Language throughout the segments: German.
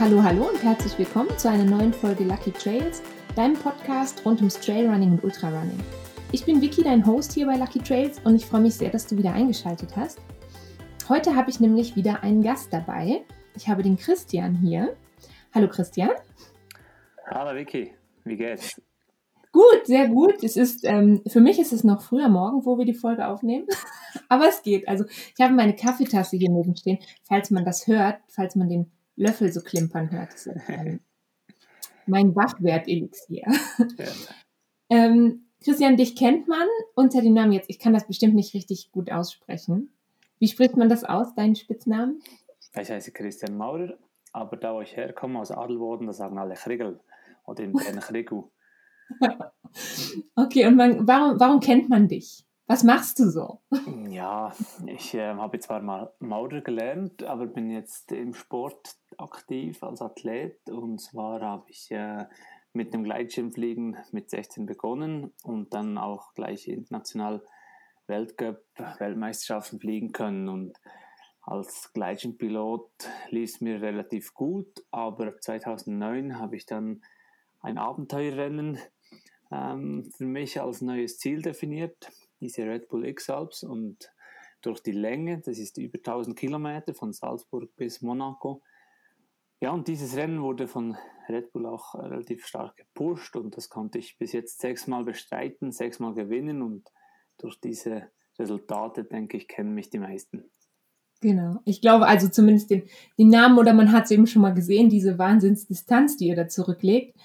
Hallo, hallo und herzlich willkommen zu einer neuen Folge Lucky Trails, deinem Podcast rund ums Trailrunning und Ultrarunning. Ich bin Vicky, dein Host hier bei Lucky Trails und ich freue mich sehr, dass du wieder eingeschaltet hast. Heute habe ich nämlich wieder einen Gast dabei. Ich habe den Christian hier. Hallo Christian. Hallo Vicky, wie geht's? Gut, sehr gut. Es ist, ähm, für mich ist es noch früher Morgen, wo wir die Folge aufnehmen. Aber es geht. Also ich habe meine Kaffeetasse hier neben stehen, falls man das hört, falls man den Löffel so klimpern hört. Das ist ähm, mein Wachwert-Elixier. Ja. ähm, Christian, dich kennt man unter dem Namen jetzt, ich kann das bestimmt nicht richtig gut aussprechen. Wie spricht man das aus, deinen Spitznamen? Ich heiße Christian Maurer, aber da wo ich herkomme, aus Adelboden, da sagen alle Krigel oder in Bern Krigu. okay, und man, warum, warum kennt man dich? Was machst du so? Ja, ich äh, habe zwar mal Maurer gelernt, aber bin jetzt im Sport aktiv als Athlet. Und zwar habe ich äh, mit dem Gleitschirmfliegen mit 16 begonnen und dann auch gleich international Weltcup, Weltmeisterschaften fliegen können. Und als Gleitschirmpilot lief es mir relativ gut, aber 2009 habe ich dann ein Abenteuerrennen ähm, für mich als neues Ziel definiert, diese Red Bull X-Alps und durch die Länge, das ist über 1000 Kilometer von Salzburg bis Monaco. Ja, und dieses Rennen wurde von Red Bull auch relativ stark gepusht und das konnte ich bis jetzt sechsmal bestreiten, sechsmal gewinnen und durch diese Resultate, denke ich, kennen mich die meisten. Genau. Ich glaube also zumindest den, den Namen oder man hat es eben schon mal gesehen, diese Wahnsinnsdistanz, die ihr da zurücklegt.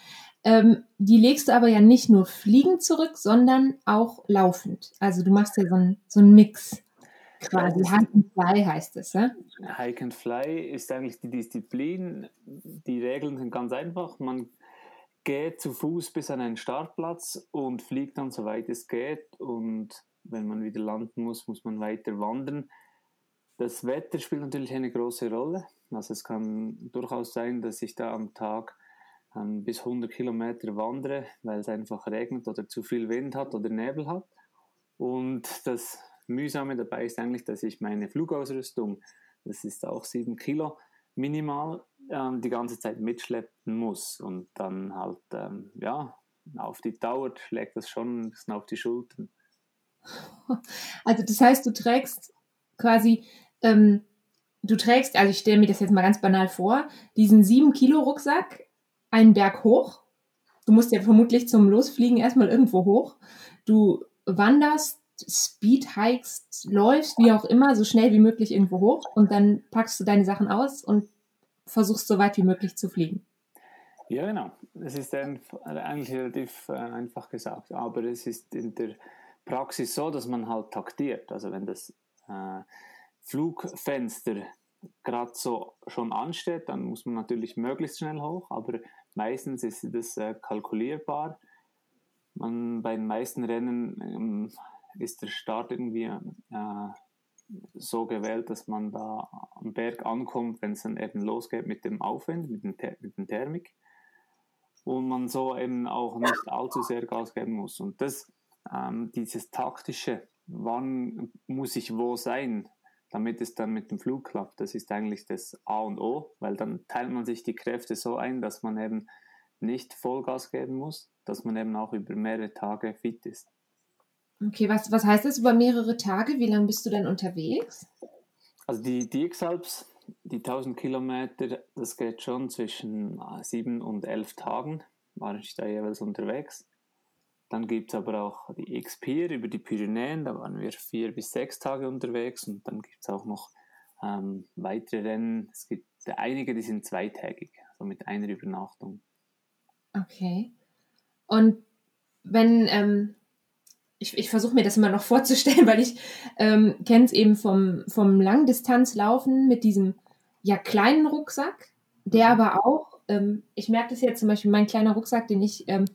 Ähm, die legst du aber ja nicht nur fliegend zurück, sondern auch laufend. Also du machst ja so einen so Mix. Quasi Hike and Fly heißt es, ja? Hike and Fly ist eigentlich die Disziplin. Die Regeln sind ganz einfach. Man geht zu Fuß bis an einen Startplatz und fliegt dann so weit es geht. Und wenn man wieder landen muss, muss man weiter wandern. Das Wetter spielt natürlich eine große Rolle. Also es kann durchaus sein, dass ich da am Tag ähm, bis 100 Kilometer wandere, weil es einfach regnet oder zu viel Wind hat oder Nebel hat. Und das Mühsame dabei ist eigentlich, dass ich meine Flugausrüstung, das ist auch 7 Kilo minimal, ähm, die ganze Zeit mitschleppen muss. Und dann halt, ähm, ja, auf die Dauer schlägt das schon ein bisschen auf die Schultern. Also das heißt, du trägst quasi, ähm, du trägst, also ich stelle mir das jetzt mal ganz banal vor, diesen 7 Kilo Rucksack einen Berg hoch. Du musst ja vermutlich zum Losfliegen erstmal irgendwo hoch. Du wanderst, Speed hikest, läufst, wie auch immer, so schnell wie möglich irgendwo hoch und dann packst du deine Sachen aus und versuchst so weit wie möglich zu fliegen. Ja, genau. Es ist eigentlich relativ äh, einfach gesagt, aber es ist in der Praxis so, dass man halt taktiert. Also wenn das äh, Flugfenster gerade so schon ansteht, dann muss man natürlich möglichst schnell hoch, aber Meistens ist das äh, kalkulierbar. Man, bei den meisten Rennen ähm, ist der Start irgendwie äh, so gewählt, dass man da am Berg ankommt, wenn es dann eben losgeht mit dem Aufwind, mit, dem mit dem Thermik. Und man so eben auch nicht allzu sehr Gas geben muss. Und das, ähm, dieses taktische, wann muss ich wo sein, damit es dann mit dem Flug klappt. Das ist eigentlich das A und O, weil dann teilt man sich die Kräfte so ein, dass man eben nicht Vollgas geben muss, dass man eben auch über mehrere Tage fit ist. Okay, was, was heißt das über mehrere Tage? Wie lange bist du denn unterwegs? Also die, die X-Alps, die 1000 Kilometer, das geht schon zwischen sieben und elf Tagen, war ich da jeweils unterwegs. Dann gibt es aber auch die X-Pier über die Pyrenäen, da waren wir vier bis sechs Tage unterwegs und dann gibt es auch noch ähm, weitere Rennen. Es gibt einige, die sind zweitägig, also mit einer Übernachtung. Okay. Und wenn, ähm, ich, ich versuche mir das immer noch vorzustellen, weil ich ähm, kenne es eben vom, vom Langdistanzlaufen mit diesem ja kleinen Rucksack, der mhm. aber auch, ähm, ich merke das jetzt zum Beispiel, mein kleiner Rucksack, den ich ähm,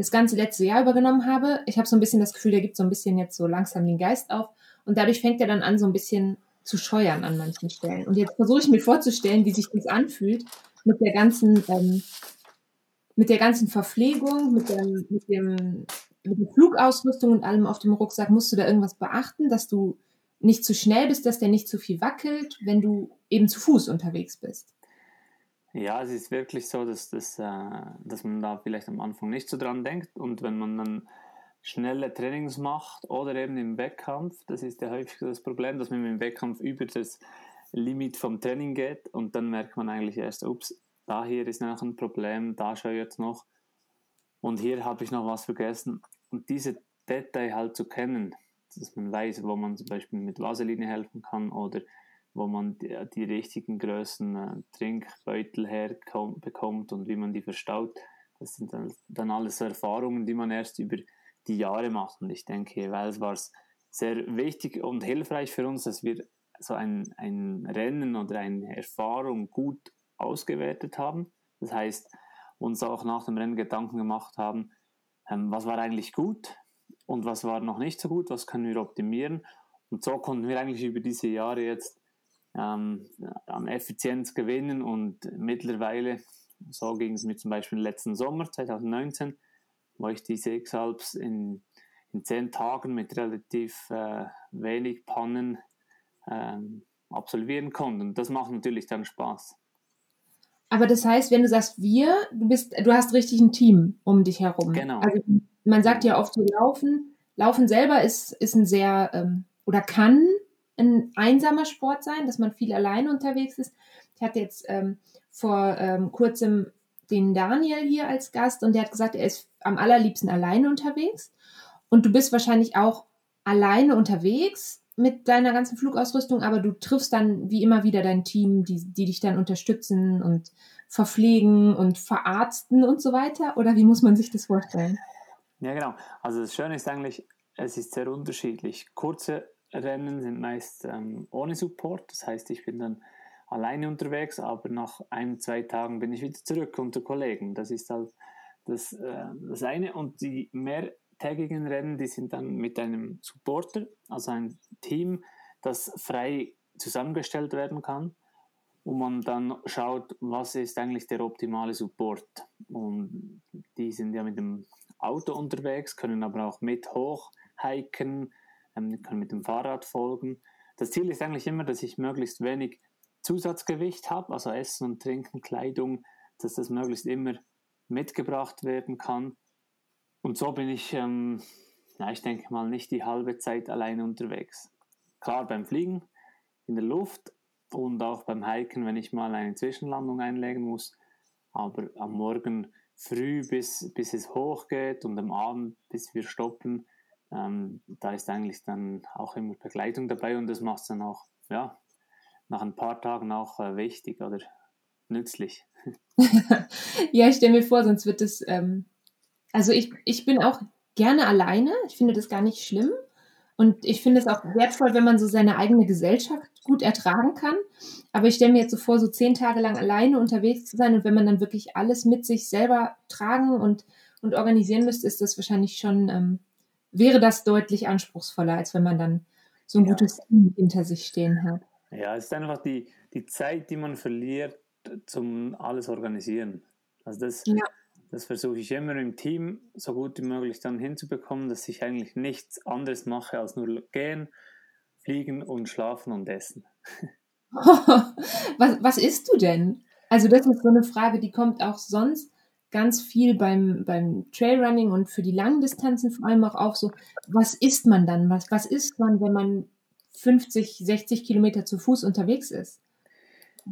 das ganze letzte Jahr übergenommen habe. Ich habe so ein bisschen das Gefühl, der gibt so ein bisschen jetzt so langsam den Geist auf. Und dadurch fängt er dann an, so ein bisschen zu scheuern an manchen Stellen. Und jetzt versuche ich mir vorzustellen, wie sich das anfühlt mit der ganzen, ähm, mit der ganzen Verpflegung, mit, dem, mit, dem, mit der Flugausrüstung und allem auf dem Rucksack. Musst du da irgendwas beachten, dass du nicht zu schnell bist, dass der nicht zu viel wackelt, wenn du eben zu Fuß unterwegs bist? Ja, es ist wirklich so, dass, das, äh, dass man da vielleicht am Anfang nicht so dran denkt und wenn man dann schnelle Trainings macht oder eben im Wettkampf, das ist ja häufig das Problem, dass man im Wettkampf über das Limit vom Training geht und dann merkt man eigentlich erst, ups, da hier ist noch ein Problem, da schaue ich jetzt noch und hier habe ich noch was vergessen. Und diese Detail halt zu kennen, dass man weiß, wo man zum Beispiel mit Vaseline helfen kann oder wo man die, die richtigen Größen äh, Trinkbeutel herbekommt und wie man die verstaut. Das sind dann, dann alles Erfahrungen, die man erst über die Jahre macht. Und ich denke, weil es war sehr wichtig und hilfreich für uns, dass wir so ein, ein Rennen oder eine Erfahrung gut ausgewertet haben. Das heißt, uns auch nach dem Rennen Gedanken gemacht haben, ähm, was war eigentlich gut und was war noch nicht so gut, was können wir optimieren. Und so konnten wir eigentlich über diese Jahre jetzt ähm, an Effizienz gewinnen und mittlerweile, so ging es mir zum Beispiel letzten Sommer 2019, wo ich die sechs Alps in, in zehn Tagen mit relativ äh, wenig Pannen ähm, absolvieren konnte. Und das macht natürlich dann Spaß. Aber das heißt, wenn du sagst wir, du bist, du hast richtig ein Team um dich herum. Genau. Also man sagt ja oft so Laufen. Laufen selber ist, ist ein sehr ähm, oder kann ein einsamer Sport sein, dass man viel alleine unterwegs ist. Ich hatte jetzt ähm, vor ähm, kurzem den Daniel hier als Gast und der hat gesagt, er ist am allerliebsten alleine unterwegs. Und du bist wahrscheinlich auch alleine unterwegs mit deiner ganzen Flugausrüstung, aber du triffst dann wie immer wieder dein Team, die, die dich dann unterstützen und verpflegen und verarzten und so weiter? Oder wie muss man sich das vorstellen? Ja, genau. Also das Schöne ist eigentlich, es ist sehr unterschiedlich. Kurze Rennen sind meist ähm, ohne Support. Das heißt, ich bin dann alleine unterwegs, aber nach ein, zwei Tagen bin ich wieder zurück unter Kollegen. Das ist halt das, äh, das eine. Und die mehrtägigen Rennen, die sind dann mit einem Supporter, also ein Team, das frei zusammengestellt werden kann. Und man dann schaut, was ist eigentlich der optimale Support. Und die sind ja mit dem Auto unterwegs, können aber auch mit hochhiken, ähm, kann mit dem Fahrrad folgen. Das Ziel ist eigentlich immer, dass ich möglichst wenig Zusatzgewicht habe, also Essen und Trinken, Kleidung, dass das möglichst immer mitgebracht werden kann. Und so bin ich, ähm, ja, ich denke mal, nicht die halbe Zeit alleine unterwegs. Klar beim Fliegen in der Luft und auch beim Hiken, wenn ich mal eine Zwischenlandung einlegen muss. Aber am Morgen früh, bis, bis es hochgeht und am Abend, bis wir stoppen, ähm, da ist eigentlich dann auch immer Begleitung dabei und das macht es dann auch, ja, nach ein paar Tagen auch äh, wichtig oder nützlich. ja, ich stelle mir vor, sonst wird es, ähm, also ich, ich bin auch gerne alleine, ich finde das gar nicht schlimm und ich finde es auch wertvoll, wenn man so seine eigene Gesellschaft gut ertragen kann. Aber ich stelle mir jetzt so vor, so zehn Tage lang alleine unterwegs zu sein und wenn man dann wirklich alles mit sich selber tragen und, und organisieren müsste, ist das wahrscheinlich schon ähm, wäre das deutlich anspruchsvoller, als wenn man dann so ein ja. gutes Team hinter sich stehen hat. Ja, es ist einfach die, die Zeit, die man verliert zum alles organisieren. Also das, ja. das versuche ich immer im Team so gut wie möglich dann hinzubekommen, dass ich eigentlich nichts anderes mache als nur gehen, fliegen und schlafen und essen. was, was isst du denn? Also das ist so eine Frage, die kommt auch sonst ganz viel beim, beim Trailrunning und für die langen Distanzen vor allem auch auf, so, was isst man dann? Was, was isst man, wenn man 50, 60 Kilometer zu Fuß unterwegs ist?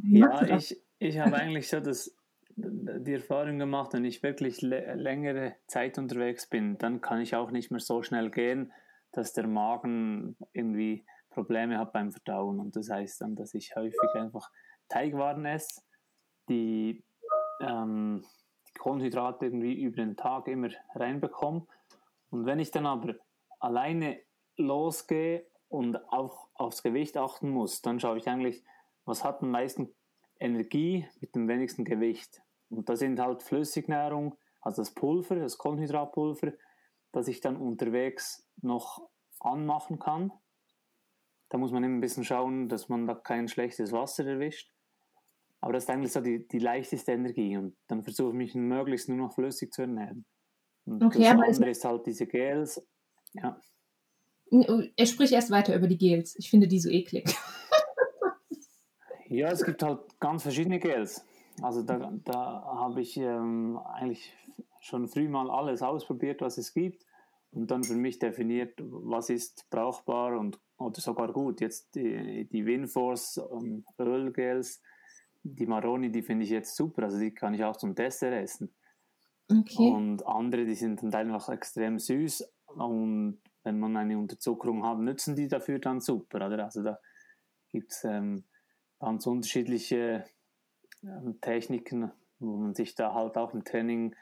ja, ich, ich habe eigentlich so das, die Erfahrung gemacht, wenn ich wirklich längere Zeit unterwegs bin, dann kann ich auch nicht mehr so schnell gehen, dass der Magen irgendwie Probleme hat beim Verdauen. Und das heißt dann, dass ich häufig einfach Teigwaren esse, die ähm, Kohlenhydrate irgendwie über den Tag immer reinbekomme. Und wenn ich dann aber alleine losgehe und auch aufs Gewicht achten muss, dann schaue ich eigentlich, was hat am meisten Energie mit dem wenigsten Gewicht. Und das sind halt Flüssignahrung, also das Pulver, das Kohlenhydratpulver, das ich dann unterwegs noch anmachen kann. Da muss man immer ein bisschen schauen, dass man da kein schlechtes Wasser erwischt. Aber das ist eigentlich so die, die leichteste Energie und dann versuche ich mich möglichst nur noch flüssig zu ernähren. Und okay, das aber andere ist halt diese Gels. Ja. Er spricht erst weiter über die Gels. Ich finde die so eklig. ja, es gibt halt ganz verschiedene Gels. Also da, da habe ich ähm, eigentlich schon früh mal alles ausprobiert, was es gibt und dann für mich definiert, was ist brauchbar und oder sogar gut. Jetzt die, die Winforce ähm, Ölgels, die Maroni, die finde ich jetzt super, also die kann ich auch zum Dessert essen. Okay. Und andere, die sind dann einfach extrem süß und wenn man eine Unterzuckerung hat, nützen die dafür dann super. Oder? Also da gibt es ähm, ganz unterschiedliche ähm, Techniken, wo man sich da halt auch im Training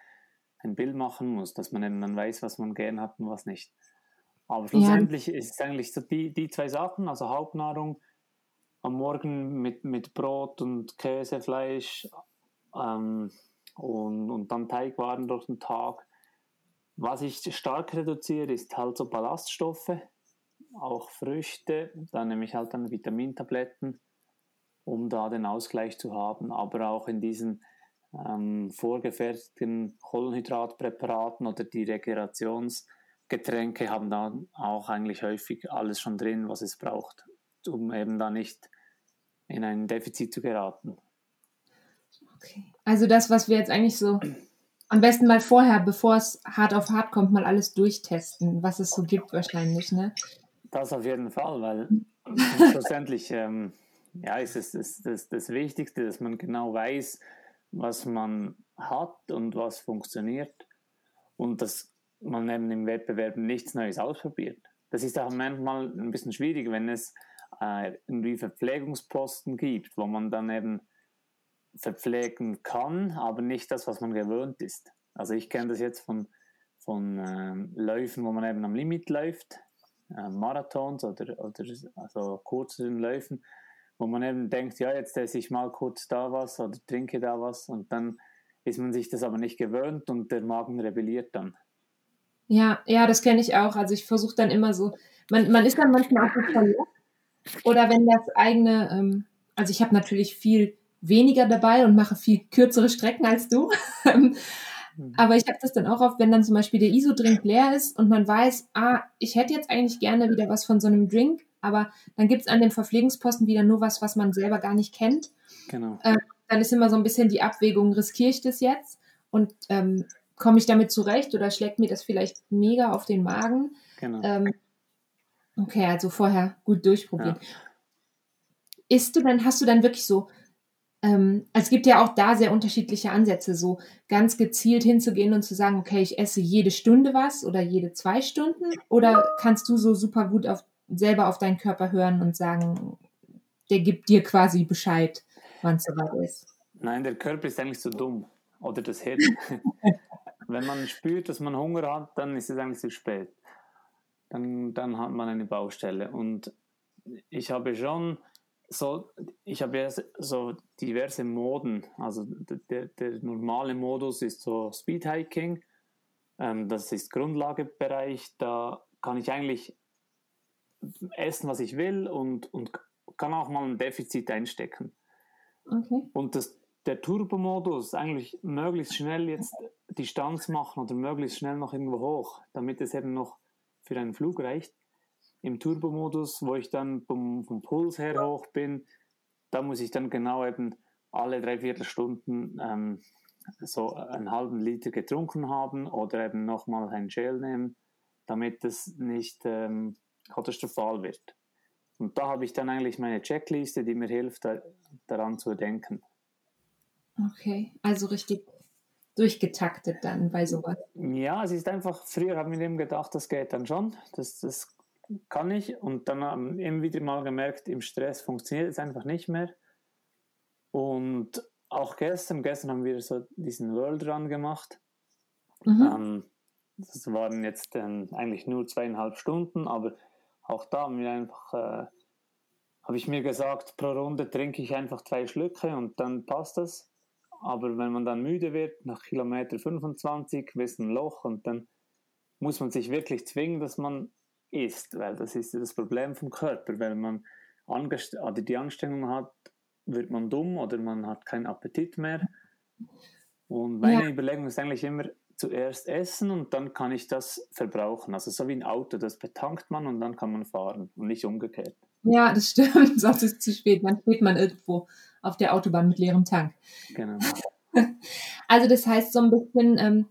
ein Bild machen muss, dass man eben dann weiß, was man gern hat und was nicht. Aber schlussendlich ja. ist es eigentlich so die, die zwei Sachen, also Hauptnahrung am Morgen mit, mit Brot und Käse, Fleisch ähm, und, und dann Teigwaren durch den Tag. Was ich stark reduziere, ist halt so Ballaststoffe, auch Früchte, dann nehme ich halt dann Vitamintabletten, um da den Ausgleich zu haben, aber auch in diesen ähm, vorgefertigten Kohlenhydratpräparaten oder die Regenerationsgetränke haben dann auch eigentlich häufig alles schon drin, was es braucht, um eben da nicht in ein Defizit zu geraten. Okay. Also das, was wir jetzt eigentlich so am besten mal vorher, bevor es hart auf hart kommt, mal alles durchtesten, was es so gibt wahrscheinlich, ne? Das auf jeden Fall, weil schlussendlich ähm, ja, ist es das, das, das Wichtigste, dass man genau weiß, was man hat und was funktioniert und dass man eben im Wettbewerb nichts Neues ausprobiert. Das ist auch manchmal ein bisschen schwierig, wenn es äh, irgendwie Verpflegungsposten gibt, wo man dann eben verpflegen kann, aber nicht das, was man gewöhnt ist. Also ich kenne das jetzt von, von ähm, Läufen, wo man eben am Limit läuft, äh, Marathons oder, oder also kurzen Läufen, wo man eben denkt, ja, jetzt esse ich mal kurz da was oder trinke da was und dann ist man sich das aber nicht gewöhnt und der Magen rebelliert dann. Ja, ja, das kenne ich auch. Also ich versuche dann immer so, man, man ist dann manchmal auch so verletzt. Oder wenn das eigene, ähm, also ich habe natürlich viel weniger dabei und mache viel kürzere Strecken als du. Mhm. Aber ich habe das dann auch oft, wenn dann zum Beispiel der ISO-Drink leer ist und man weiß, ah, ich hätte jetzt eigentlich gerne wieder was von so einem Drink, aber dann gibt es an dem Verpflegungsposten wieder nur was, was man selber gar nicht kennt. Genau. Ähm, dann ist immer so ein bisschen die Abwägung, riskiere ich das jetzt und ähm, komme ich damit zurecht oder schlägt mir das vielleicht mega auf den Magen? Genau. Ähm, okay, also vorher gut durchprobieren. Ja. Ist du dann, hast du dann wirklich so ähm, also es gibt ja auch da sehr unterschiedliche Ansätze, so ganz gezielt hinzugehen und zu sagen, okay, ich esse jede Stunde was oder jede zwei Stunden? Oder kannst du so super gut auf, selber auf deinen Körper hören und sagen, der gibt dir quasi Bescheid, wann es soweit ist? Nein, der Körper ist eigentlich so dumm. Oder das Hirn. Wenn man spürt, dass man Hunger hat, dann ist es eigentlich zu spät. Dann, dann hat man eine Baustelle. Und ich habe schon so, ich habe ja so diverse Moden. Also der, der normale Modus ist so Speedhiking. Ähm, das ist Grundlagebereich. Da kann ich eigentlich essen, was ich will und, und kann auch mal ein Defizit einstecken. Okay. Und das, der Turbo-Modus, eigentlich möglichst schnell jetzt Distanz machen oder möglichst schnell noch irgendwo hoch, damit es eben noch für einen Flug reicht im Turbo-Modus, wo ich dann vom, vom, Puls her hoch bin, da muss ich dann genau eben alle dreiviertel Stunden ähm, so einen halben Liter getrunken haben oder eben nochmal ein Gel nehmen, damit es nicht ähm, katastrophal wird. Und da habe ich dann eigentlich meine Checkliste, die mir hilft, da, daran zu denken. Okay, also richtig durchgetaktet dann bei sowas. Ja, es ist einfach, früher haben wir eben gedacht, das geht dann schon. Das, das kann ich. Und dann haben wir wieder mal gemerkt, im Stress funktioniert es einfach nicht mehr. Und auch gestern, gestern haben wir so diesen World Run gemacht. Mhm. Ähm, das waren jetzt ähm, eigentlich nur zweieinhalb Stunden, aber auch da haben wir einfach, äh, habe ich mir gesagt, pro Runde trinke ich einfach zwei Schlücke und dann passt das. Aber wenn man dann müde wird, nach Kilometer 25, ist ein Loch und dann muss man sich wirklich zwingen, dass man isst, weil das ist das Problem vom Körper. Wenn man oder die Anstrengung hat, wird man dumm oder man hat keinen Appetit mehr. Und meine ja. Überlegung ist eigentlich immer zuerst essen und dann kann ich das verbrauchen. Also so wie ein Auto, das betankt man und dann kann man fahren und nicht umgekehrt. Ja, das stimmt, sonst ist es zu spät. Dann steht man irgendwo auf der Autobahn mit leerem Tank. Genau. Also das heißt so ein bisschen, ähm,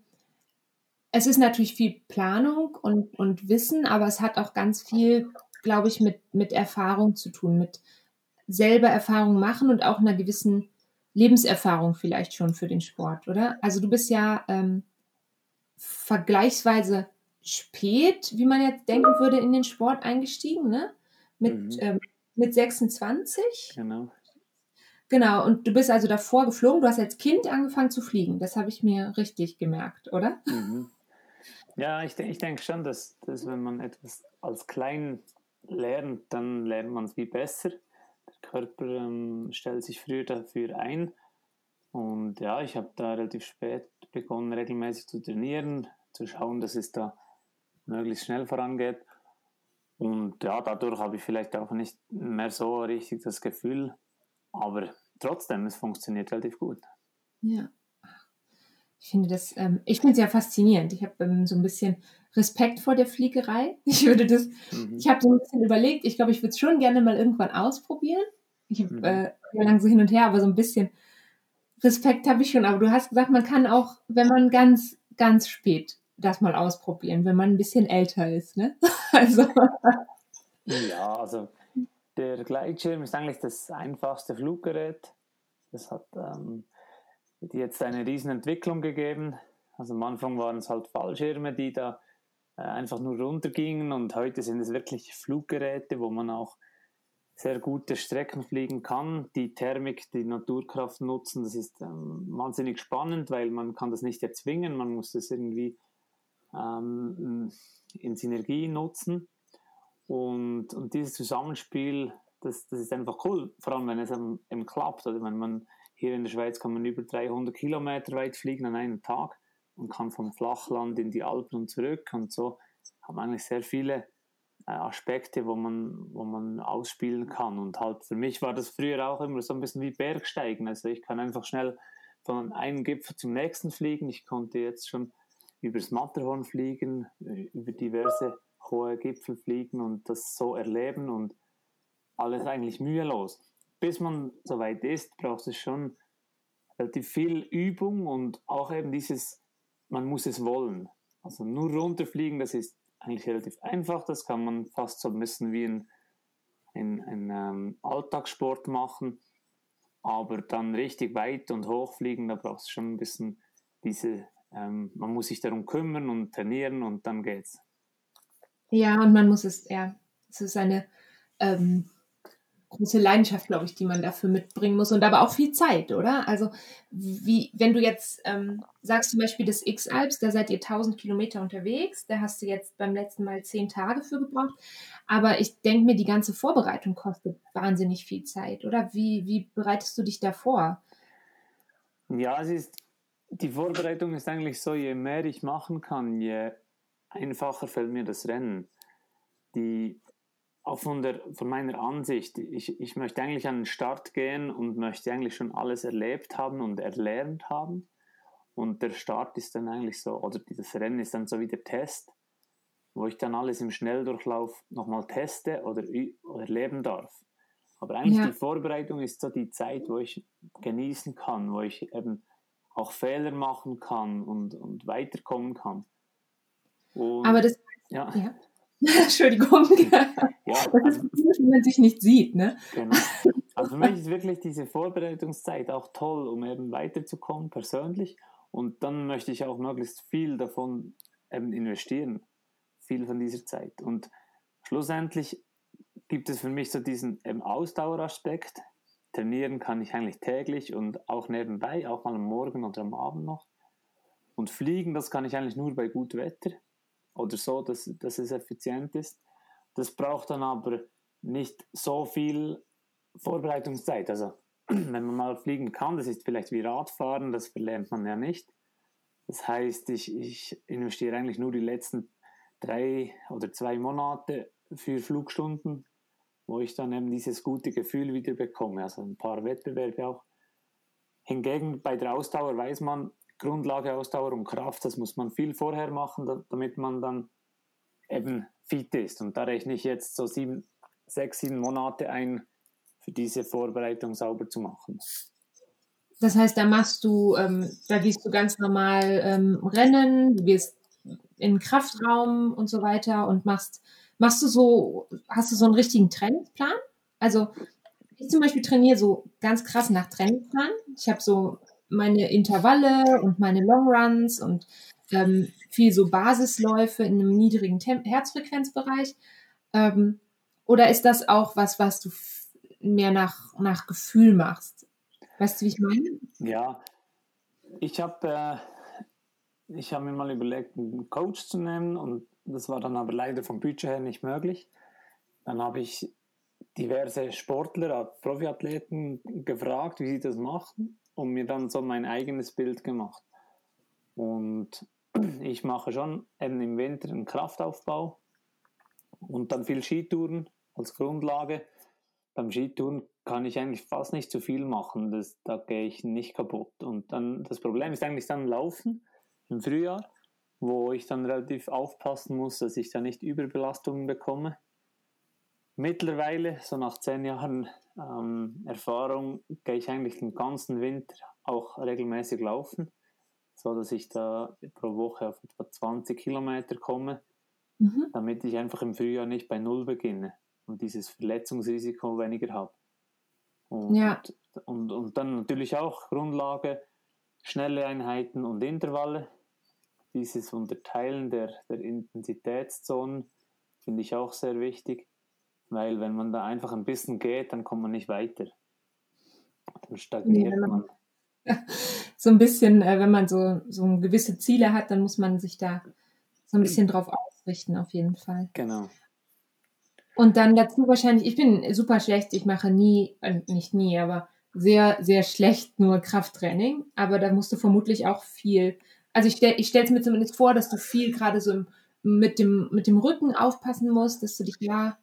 es ist natürlich viel Planung und, und Wissen, aber es hat auch ganz viel, glaube ich, mit, mit Erfahrung zu tun, mit selber Erfahrung machen und auch einer gewissen Lebenserfahrung vielleicht schon für den Sport, oder? Also du bist ja ähm, vergleichsweise spät, wie man jetzt denken würde, in den Sport eingestiegen, ne? Mit, mhm. ähm, mit 26. Genau. Genau, und du bist also davor geflogen, du hast als Kind angefangen zu fliegen. Das habe ich mir richtig gemerkt, oder? Mhm. Ja, ich, ich denke schon, dass, dass wenn man etwas als klein lernt, dann lernt man es viel besser. Der Körper ähm, stellt sich früher dafür ein. Und ja, ich habe da relativ spät begonnen, regelmäßig zu trainieren, zu schauen, dass es da möglichst schnell vorangeht. Und ja, dadurch habe ich vielleicht auch nicht mehr so richtig das Gefühl, aber trotzdem, es funktioniert relativ gut. Ja. Ich finde das, ähm, ich finde es ja faszinierend. Ich habe ähm, so ein bisschen Respekt vor der Fliegerei. Ich würde das, mhm. ich habe so ein bisschen überlegt, ich glaube, ich würde es schon gerne mal irgendwann ausprobieren. Ich habe mhm. äh, lang so hin und her, aber so ein bisschen Respekt habe ich schon. Aber du hast gesagt, man kann auch, wenn man ganz, ganz spät das mal ausprobieren, wenn man ein bisschen älter ist, ne? Also. Ja, also der Gleitschirm ist eigentlich das einfachste Fluggerät. Das hat ähm, jetzt eine riesen Entwicklung gegeben. Also am Anfang waren es halt Fallschirme, die da äh, einfach nur runtergingen und heute sind es wirklich Fluggeräte, wo man auch sehr gute Strecken fliegen kann. Die Thermik, die Naturkraft nutzen, das ist ähm, wahnsinnig spannend, weil man kann das nicht erzwingen, man muss das irgendwie ähm, in Synergie nutzen. Und, und dieses Zusammenspiel, das, das ist einfach cool, vor allem wenn es eben, klappt. Oder wenn man hier in der Schweiz kann man über 300 Kilometer weit fliegen an einem Tag und kann vom Flachland in die Alpen und zurück. Und so haben eigentlich sehr viele äh, Aspekte, wo man, wo man ausspielen kann. Und halt für mich war das früher auch immer so ein bisschen wie Bergsteigen. Also ich kann einfach schnell von einem Gipfel zum nächsten fliegen. Ich konnte jetzt schon übers Matterhorn fliegen, äh, über diverse hohe Gipfel fliegen und das so erleben und alles eigentlich mühelos. Bis man soweit ist, braucht es schon relativ viel Übung und auch eben dieses, man muss es wollen. Also nur runterfliegen, das ist eigentlich relativ einfach, das kann man fast so ein bisschen wie ein, ein, ein ähm, Alltagssport machen, aber dann richtig weit und hoch fliegen, da braucht es schon ein bisschen diese ähm, man muss sich darum kümmern und trainieren und dann geht's. Ja, und man muss es, ja, es ist eine ähm, große Leidenschaft, glaube ich, die man dafür mitbringen muss und aber auch viel Zeit, oder? Also, wie, wenn du jetzt ähm, sagst, zum Beispiel das X-Alps, da seid ihr 1000 Kilometer unterwegs, da hast du jetzt beim letzten Mal zehn Tage für gebraucht, aber ich denke mir, die ganze Vorbereitung kostet wahnsinnig viel Zeit, oder? Wie, wie bereitest du dich da vor? Ja, es ist die Vorbereitung ist eigentlich so, je mehr ich machen kann, je einfacher fällt mir das Rennen. Die, auch von, der, von meiner Ansicht, ich, ich möchte eigentlich an den Start gehen und möchte eigentlich schon alles erlebt haben und erlernt haben. Und der Start ist dann eigentlich so, oder das Rennen ist dann so wie der Test, wo ich dann alles im Schnelldurchlauf nochmal teste oder, oder erleben darf. Aber eigentlich ja. die Vorbereitung ist so die Zeit, wo ich genießen kann, wo ich eben auch Fehler machen kann und, und weiterkommen kann. Und, Aber das. Ja. ja. Entschuldigung. Ja, das ist, also wenn man sich nicht sieht, ne? Genau. Also für mich ist wirklich diese Vorbereitungszeit auch toll, um eben weiterzukommen, persönlich. Und dann möchte ich auch möglichst viel davon eben investieren. Viel von dieser Zeit. Und schlussendlich gibt es für mich so diesen Ausdaueraspekt, trainieren kann ich eigentlich täglich und auch nebenbei, auch mal am Morgen oder am Abend noch. Und fliegen, das kann ich eigentlich nur bei gutem Wetter oder so, dass, dass es effizient ist. Das braucht dann aber nicht so viel Vorbereitungszeit. Also wenn man mal fliegen kann, das ist vielleicht wie Radfahren, das verlernt man ja nicht. Das heißt, ich, ich investiere eigentlich nur die letzten drei oder zwei Monate für Flugstunden wo ich dann eben dieses gute Gefühl wieder bekomme. Also ein paar Wettbewerbe auch. Hingegen bei der Ausdauer weiß man, Grundlage Ausdauer und Kraft, das muss man viel vorher machen, damit man dann eben fit ist. Und da rechne ich jetzt so sieben, sechs, sieben Monate ein für diese Vorbereitung sauber zu machen. Das heißt, da machst du, ähm, da gehst du ganz normal ähm, rennen, du gehst in den Kraftraum und so weiter und machst, machst du so, hast du so einen richtigen Trainingsplan? Also ich zum Beispiel trainiere so ganz krass nach Trainingsplan. Ich habe so meine Intervalle und meine Longruns und ähm, viel so Basisläufe in einem niedrigen Tem Herzfrequenzbereich. Ähm, oder ist das auch was, was du mehr nach, nach Gefühl machst? Weißt du, wie ich meine? Ja, ich habe äh, hab mir mal überlegt, einen Coach zu nehmen und das war dann aber leider vom Budget her nicht möglich. Dann habe ich diverse Sportler, Profiathleten gefragt, wie sie das machen und mir dann so mein eigenes Bild gemacht. Und ich mache schon eben im Winter einen Kraftaufbau und dann viel Skitouren als Grundlage. Beim Skitouren kann ich eigentlich fast nicht zu viel machen, das, da gehe ich nicht kaputt. Und dann das Problem ist eigentlich dann Laufen im Frühjahr, wo ich dann relativ aufpassen muss, dass ich da nicht Überbelastungen bekomme. Mittlerweile, so nach zehn Jahren ähm, Erfahrung, gehe ich eigentlich den ganzen Winter auch regelmäßig laufen, so dass ich da pro Woche auf etwa 20 Kilometer komme, mhm. damit ich einfach im Frühjahr nicht bei Null beginne und dieses Verletzungsrisiko weniger habe. Und, ja. und, und dann natürlich auch Grundlage, schnelle Einheiten und Intervalle. Dieses Unterteilen der, der Intensitätszonen finde ich auch sehr wichtig. Weil wenn man da einfach ein bisschen geht, dann kommt man nicht weiter. Dann stagniert ja, man. So ein bisschen, äh, wenn man so, so gewisse Ziele hat, dann muss man sich da so ein bisschen drauf ausrichten, auf jeden Fall. Genau. Und dann dazu wahrscheinlich, ich bin super schlecht, ich mache nie, äh, nicht nie, aber sehr, sehr schlecht nur Krafttraining. Aber da musst du vermutlich auch viel, also ich, stell, ich stelle es mir zumindest vor, dass du viel gerade so im, mit, dem, mit dem Rücken aufpassen musst, dass du dich ja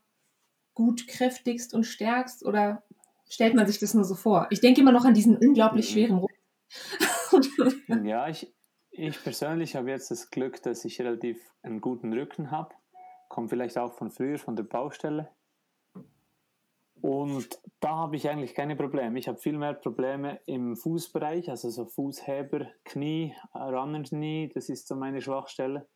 gut kräftigst und stärkst oder stellt man sich das nur so vor? Ich denke immer noch an diesen unglaublich mhm. schweren Rücken. ja, ich, ich persönlich habe jetzt das Glück, dass ich relativ einen guten Rücken habe. Kommt vielleicht auch von früher, von der Baustelle. Und da habe ich eigentlich keine Probleme. Ich habe viel mehr Probleme im Fußbereich, also so Fußheber, Knie, Runner Knie, das ist so meine Schwachstelle.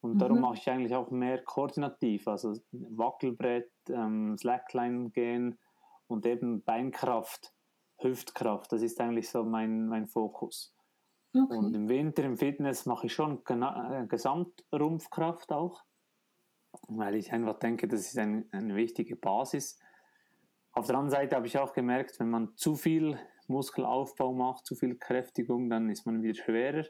Und darum mhm. mache ich eigentlich auch mehr koordinativ, also Wackelbrett, ähm, Slackline gehen und eben Beinkraft, Hüftkraft. Das ist eigentlich so mein, mein Fokus. Okay. Und im Winter im Fitness mache ich schon äh, Gesamtrumpfkraft auch, weil ich einfach denke, das ist ein, eine wichtige Basis. Auf der anderen Seite habe ich auch gemerkt, wenn man zu viel Muskelaufbau macht, zu viel Kräftigung, dann ist man wieder schwerer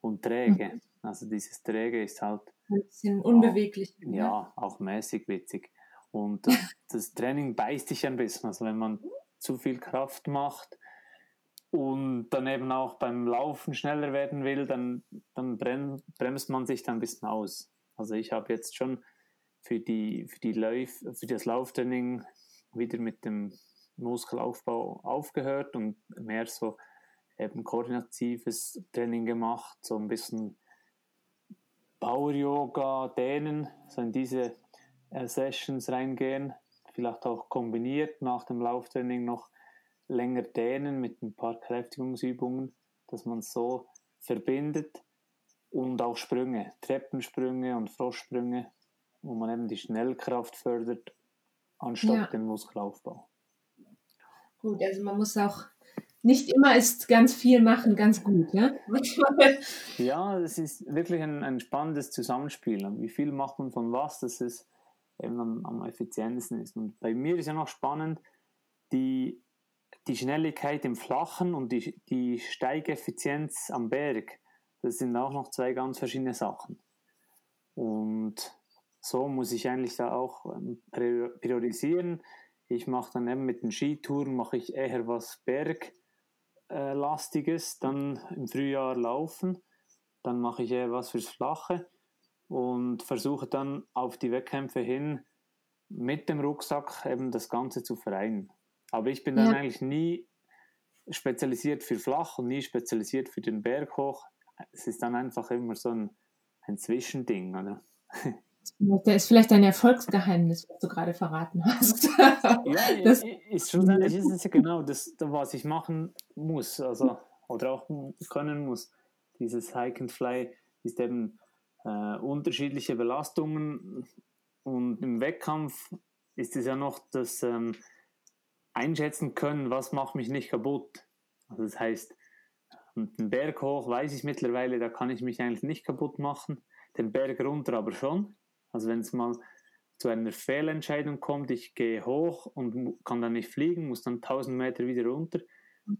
und träge. Mhm. Also dieses Träge ist halt. Ein bisschen unbeweglich. Auch, ne? ja, auch mäßig witzig. Und das, Training beißt sich ein bisschen. Also wenn man zu viel Kraft macht und dann eben auch beim Laufen schneller werden will, dann, dann bremst man sich dann ein bisschen aus. Also ich habe jetzt schon für, die, für, die Lauf, für das Lauftraining wieder mit dem Muskelaufbau aufgehört und mehr so eben koordinatives Training gemacht, so ein bisschen Power Yoga, Dehnen, so in diese Sessions reingehen, vielleicht auch kombiniert nach dem Lauftraining noch länger dehnen mit ein paar Kräftigungsübungen, dass man so verbindet und auch Sprünge, Treppensprünge und Frostsprünge, wo man eben die Schnellkraft fördert, anstatt ja. den Muskelaufbau. Gut, also man muss auch nicht immer ist ganz viel machen ganz gut, ja? ja, es ist wirklich ein, ein spannendes Zusammenspiel. Wie viel macht man von was, dass es eben am, am effizientesten ist. Und bei mir ist ja noch spannend, die, die Schnelligkeit im Flachen und die, die Steigeffizienz am Berg. Das sind auch noch zwei ganz verschiedene Sachen. Und so muss ich eigentlich da auch ähm, priorisieren. Ich mache dann eben mit den Skitouren mache ich eher was Berg äh, dann im Frühjahr laufen, dann mache ich eher was fürs Flache und versuche dann auf die Wettkämpfe hin mit dem Rucksack eben das Ganze zu vereinen. Aber ich bin dann ja. eigentlich nie spezialisiert für flach und nie spezialisiert für den Berg hoch. Es ist dann einfach immer so ein, ein Zwischending, oder? Der ist vielleicht dein Erfolgsgeheimnis, was du gerade verraten hast. ja, das, ist schlussendlich ist es ja genau das, was ich machen muss, also oder auch können muss. Dieses Hike and Fly ist eben äh, unterschiedliche Belastungen und im Wettkampf ist es ja noch das ähm, Einschätzen können, was macht mich nicht kaputt. Also das heißt, den Berg hoch weiß ich mittlerweile, da kann ich mich eigentlich nicht kaputt machen, den Berg runter aber schon. Also wenn es mal zu einer Fehlentscheidung kommt, ich gehe hoch und kann dann nicht fliegen, muss dann 1000 Meter wieder runter,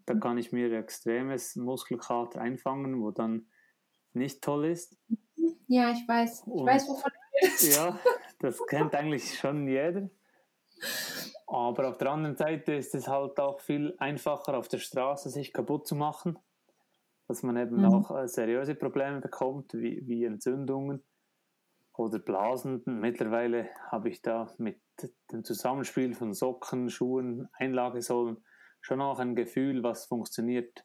da kann ich mir extremes Muskelkater einfangen, wo dann nicht toll ist. Ja, ich weiß. Ich und, weiß, wovon du willst. Ja, das kennt eigentlich schon jeder. Aber auf der anderen Seite ist es halt auch viel einfacher, auf der Straße sich kaputt zu machen, dass man eben mhm. auch äh, seriöse Probleme bekommt, wie, wie Entzündungen oder Blasen. Mittlerweile habe ich da mit dem Zusammenspiel von Socken, Schuhen, Einlagesohlen schon auch ein Gefühl, was funktioniert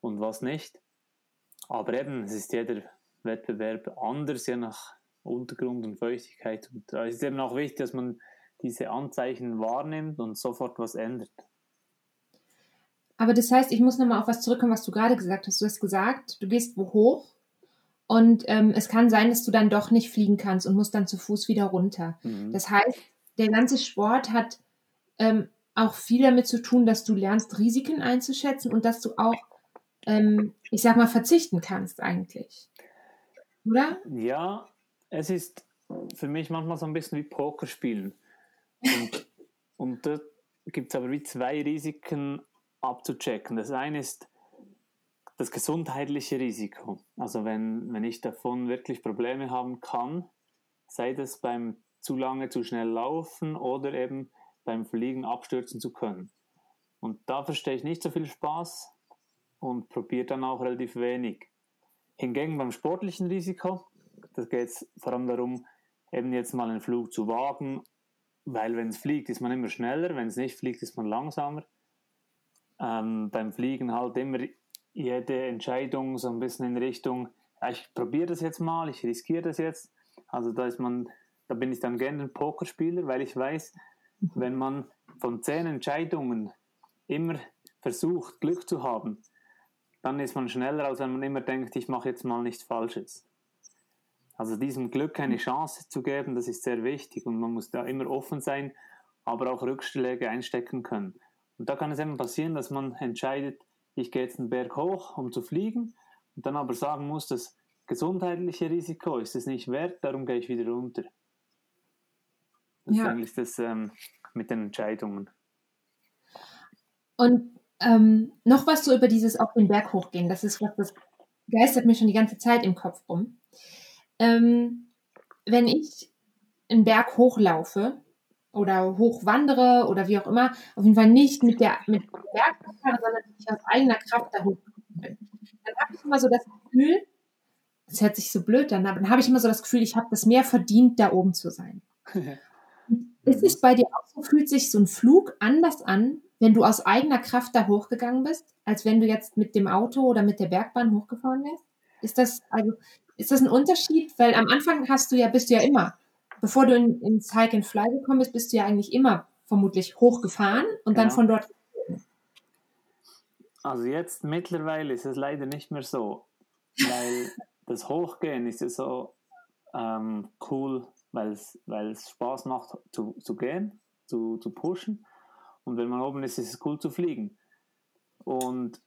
und was nicht. Aber eben, es ist jeder Wettbewerb anders, je nach Untergrund und Feuchtigkeit. Und ist es eben auch wichtig, dass man diese Anzeichen wahrnimmt und sofort was ändert. Aber das heißt, ich muss nochmal auf was zurückkommen, was du gerade gesagt hast. Du hast gesagt, du gehst wo hoch und ähm, es kann sein, dass du dann doch nicht fliegen kannst und musst dann zu Fuß wieder runter. Mhm. Das heißt, der ganze Sport hat ähm, auch viel damit zu tun, dass du lernst, Risiken einzuschätzen und dass du auch, ähm, ich sag mal, verzichten kannst eigentlich. Oder? Ja, es ist für mich manchmal so ein bisschen wie Poker spielen. Und, und da gibt es aber wie zwei Risiken abzuchecken. Das eine ist das gesundheitliche Risiko. Also wenn, wenn ich davon wirklich Probleme haben kann, sei das beim zu lange, zu schnell laufen oder eben beim Fliegen abstürzen zu können. Und da verstehe ich nicht so viel Spaß und probiere dann auch relativ wenig. Hingegen beim sportlichen Risiko, da geht es vor allem darum, eben jetzt mal einen Flug zu wagen weil wenn es fliegt, ist man immer schneller, wenn es nicht fliegt, ist man langsamer. Ähm, beim Fliegen halt immer jede Entscheidung so ein bisschen in Richtung, ich probiere das jetzt mal, ich riskiere das jetzt. Also da ist man, da bin ich dann gerne ein Pokerspieler, weil ich weiß, wenn man von zehn Entscheidungen immer versucht, Glück zu haben, dann ist man schneller, als wenn man immer denkt, ich mache jetzt mal nichts Falsches. Also diesem Glück eine Chance zu geben, das ist sehr wichtig und man muss da immer offen sein, aber auch Rückschläge einstecken können. Und da kann es eben passieren, dass man entscheidet, ich gehe jetzt einen Berg hoch, um zu fliegen und dann aber sagen muss, das gesundheitliche Risiko ist es nicht wert, darum gehe ich wieder runter. Das ja. ist eigentlich das ähm, mit den Entscheidungen. Und ähm, noch was so über dieses auf den Berg hochgehen, das ist was, das geistert mir schon die ganze Zeit im Kopf rum ähm, wenn ich einen Berg hochlaufe oder hochwandere oder wie auch immer, auf jeden Fall nicht mit der mit Bergfahrer, sondern ich aus eigener Kraft da hoch bin. Dann habe ich immer so das Gefühl, das hört sich so blöd an, aber dann habe ich immer so das Gefühl, ich habe das mehr verdient, da oben zu sein. Ist es bei dir auch so, fühlt sich so ein Flug anders an, wenn du aus eigener Kraft da hochgegangen bist, als wenn du jetzt mit dem Auto oder mit der Bergbahn hochgefahren wärst? Ist das, also, ist das ein Unterschied? Weil am Anfang hast du ja, bist du ja immer, bevor du in, ins Hike and Fly gekommen bist, bist du ja eigentlich immer vermutlich hochgefahren und genau. dann von dort. Also jetzt mittlerweile ist es leider nicht mehr so, weil das Hochgehen ist ja so ähm, cool, weil es Spaß macht zu, zu gehen, zu, zu pushen. Und wenn man oben ist, ist es cool zu fliegen. Und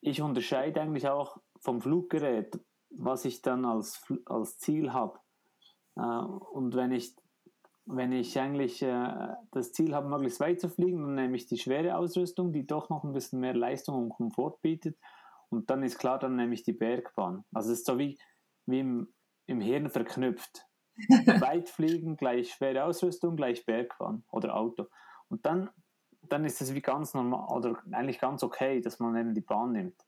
ich unterscheide eigentlich auch vom Fluggerät, was ich dann als, als Ziel habe. Äh, und wenn ich, wenn ich eigentlich äh, das Ziel habe, möglichst weit zu fliegen, dann nehme ich die schwere Ausrüstung, die doch noch ein bisschen mehr Leistung und Komfort bietet. Und dann ist klar, dann nehme ich die Bergbahn. Also es ist so wie, wie im, im Hirn verknüpft. weit fliegen, gleich schwere Ausrüstung, gleich Bergbahn oder Auto. Und dann, dann ist es wie ganz normal oder eigentlich ganz okay, dass man eben die Bahn nimmt.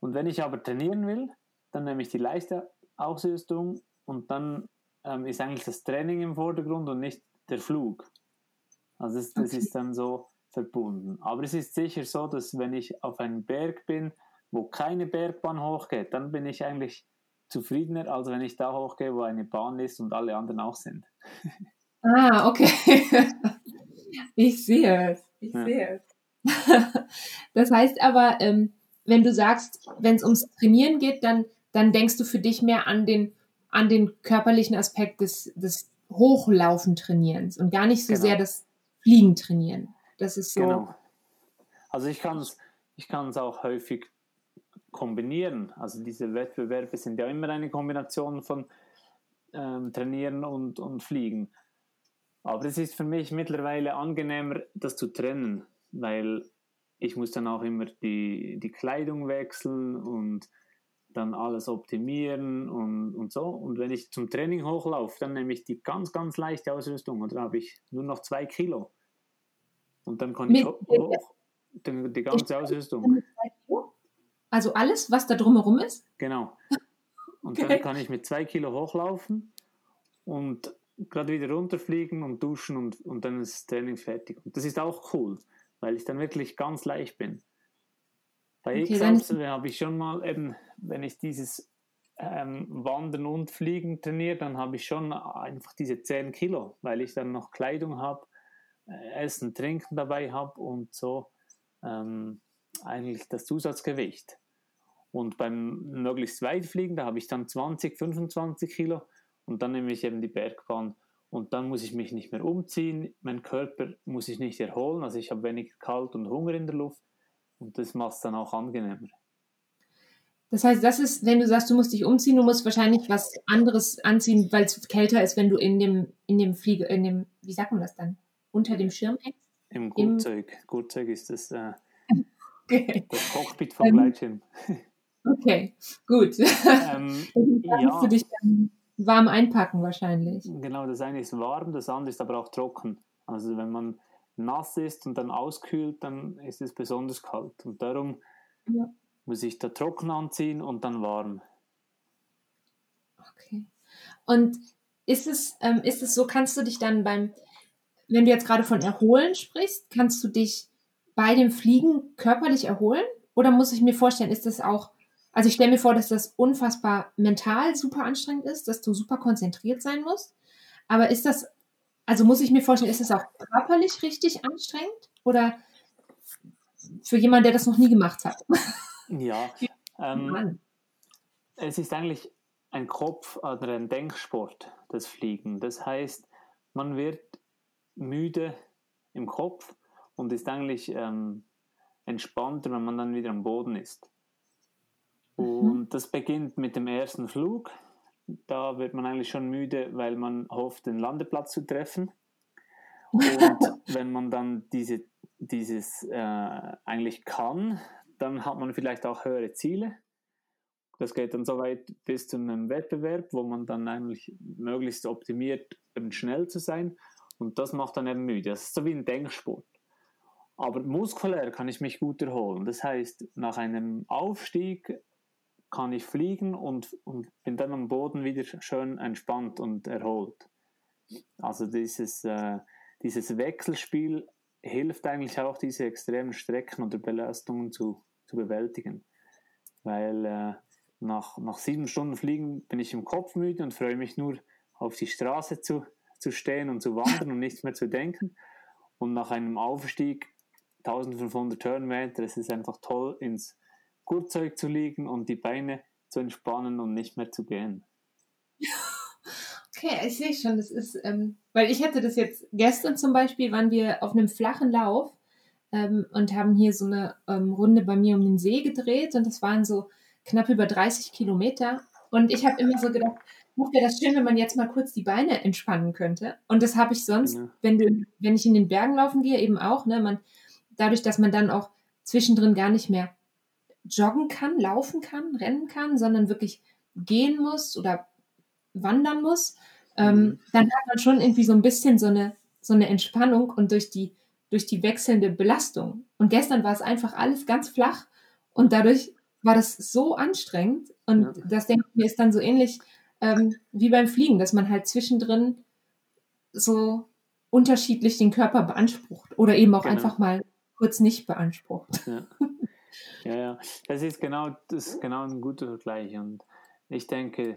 Und wenn ich aber trainieren will, dann nehme ich die leichte Ausrüstung und dann ähm, ist eigentlich das Training im Vordergrund und nicht der Flug. Also das, das okay. ist dann so verbunden. Aber es ist sicher so, dass wenn ich auf einem Berg bin, wo keine Bergbahn hochgeht, dann bin ich eigentlich zufriedener, als wenn ich da hochgehe, wo eine Bahn ist und alle anderen auch sind. Ah, okay. ich sehe es. Ich ja. sehe es. das heißt aber, ähm, wenn du sagst, wenn es ums Trainieren geht, dann, dann denkst du für dich mehr an den, an den körperlichen Aspekt des, des Hochlaufen-Trainierens und gar nicht so genau. sehr das Fliegen trainieren. Das ist so. Genau. Also ich kann es ich auch häufig kombinieren. Also diese Wettbewerbe sind ja immer eine Kombination von ähm, Trainieren und, und Fliegen. Aber es ist für mich mittlerweile angenehmer, das zu trennen, weil ich muss dann auch immer die, die Kleidung wechseln und dann alles optimieren und, und so. Und wenn ich zum Training hochlaufe, dann nehme ich die ganz, ganz leichte Ausrüstung und dann habe ich nur noch zwei Kilo. Und dann kann ich hoch, die, die ganze Ausrüstung. Also alles, was da drumherum ist? Genau. Und okay. dann kann ich mit zwei Kilo hochlaufen und gerade wieder runterfliegen und duschen und, und dann ist das Training fertig. Und das ist auch cool, weil ich dann wirklich ganz leicht bin. Bei okay, X habe ich schon mal eben, wenn ich dieses ähm, Wandern und Fliegen trainiere, dann habe ich schon einfach diese 10 Kilo, weil ich dann noch Kleidung habe, äh, Essen, Trinken dabei habe und so ähm, eigentlich das Zusatzgewicht. Und beim möglichst weit fliegen, da habe ich dann 20, 25 Kilo und dann nehme ich eben die Bergbahn und dann muss ich mich nicht mehr umziehen, mein Körper muss ich nicht erholen, also ich habe weniger Kalt und Hunger in der Luft und das macht es dann auch angenehmer. Das heißt, das ist, wenn du sagst, du musst dich umziehen, du musst wahrscheinlich was anderes anziehen, weil es kälter ist, wenn du in dem, in dem Fliege, in dem, wie sagt man das dann? Unter dem Schirm hängst? Im Gurtzeug. Im Gurtzeug ist das, äh, okay. das Cockpit vom ähm, Gleitschirm. Okay, gut. Ähm, ja. du dich dann warm einpacken wahrscheinlich. Genau, das eine ist warm, das andere ist aber auch trocken. Also wenn man nass ist und dann auskühlt, dann ist es besonders kalt. Und darum ja. muss ich da trocken anziehen und dann warm. Okay. Und ist es, ähm, ist es so, kannst du dich dann beim, wenn du jetzt gerade von Erholen sprichst, kannst du dich bei dem Fliegen körperlich erholen? Oder muss ich mir vorstellen, ist das auch, also ich stelle mir vor, dass das unfassbar mental super anstrengend ist, dass du super konzentriert sein musst. Aber ist das also muss ich mir vorstellen, ist es auch körperlich richtig anstrengend oder für jemanden, der das noch nie gemacht hat? Ja, ähm, es ist eigentlich ein Kopf- oder ein Denksport, das Fliegen. Das heißt, man wird müde im Kopf und ist eigentlich ähm, entspannter, wenn man dann wieder am Boden ist. Mhm. Und mhm. das beginnt mit dem ersten Flug da wird man eigentlich schon müde, weil man hofft, den Landeplatz zu treffen. Und wenn man dann diese, dieses äh, eigentlich kann, dann hat man vielleicht auch höhere Ziele. Das geht dann so weit bis zu einem Wettbewerb, wo man dann eigentlich möglichst optimiert, eben schnell zu sein. Und das macht dann eben müde. Das ist so wie ein Denksport. Aber muskulär kann ich mich gut erholen. Das heißt, nach einem Aufstieg kann ich fliegen und, und bin dann am Boden wieder schön entspannt und erholt. Also dieses, äh, dieses Wechselspiel hilft eigentlich auch, diese extremen Strecken oder Belastungen zu, zu bewältigen. Weil äh, nach, nach sieben Stunden Fliegen bin ich im Kopf müde und freue mich nur auf die Straße zu, zu stehen und zu wandern und nichts mehr zu denken. Und nach einem Aufstieg 1500 Höhenmeter, es ist einfach toll, ins Gurtzeug zu liegen und die Beine zu entspannen und nicht mehr zu gehen. Okay, ich sehe schon, das ist, ähm, weil ich hatte das jetzt gestern zum Beispiel, waren wir auf einem flachen Lauf ähm, und haben hier so eine ähm, Runde bei mir um den See gedreht und das waren so knapp über 30 Kilometer. Und ich habe immer so gedacht, wäre das schön, wenn man jetzt mal kurz die Beine entspannen könnte. Und das habe ich sonst, ja. wenn, du, wenn ich in den Bergen laufen gehe, eben auch, ne, man, dadurch, dass man dann auch zwischendrin gar nicht mehr joggen kann, laufen kann, rennen kann, sondern wirklich gehen muss oder wandern muss, ähm, mhm. dann hat man schon irgendwie so ein bisschen so eine, so eine Entspannung und durch die, durch die wechselnde Belastung. Und gestern war es einfach alles ganz flach und dadurch war das so anstrengend. Und ja. das denke ich mir ist dann so ähnlich ähm, wie beim Fliegen, dass man halt zwischendrin so unterschiedlich den Körper beansprucht oder eben auch genau. einfach mal kurz nicht beansprucht. Ja. Ja, ja, das ist genau, das ist genau ein guter Vergleich. Und ich denke,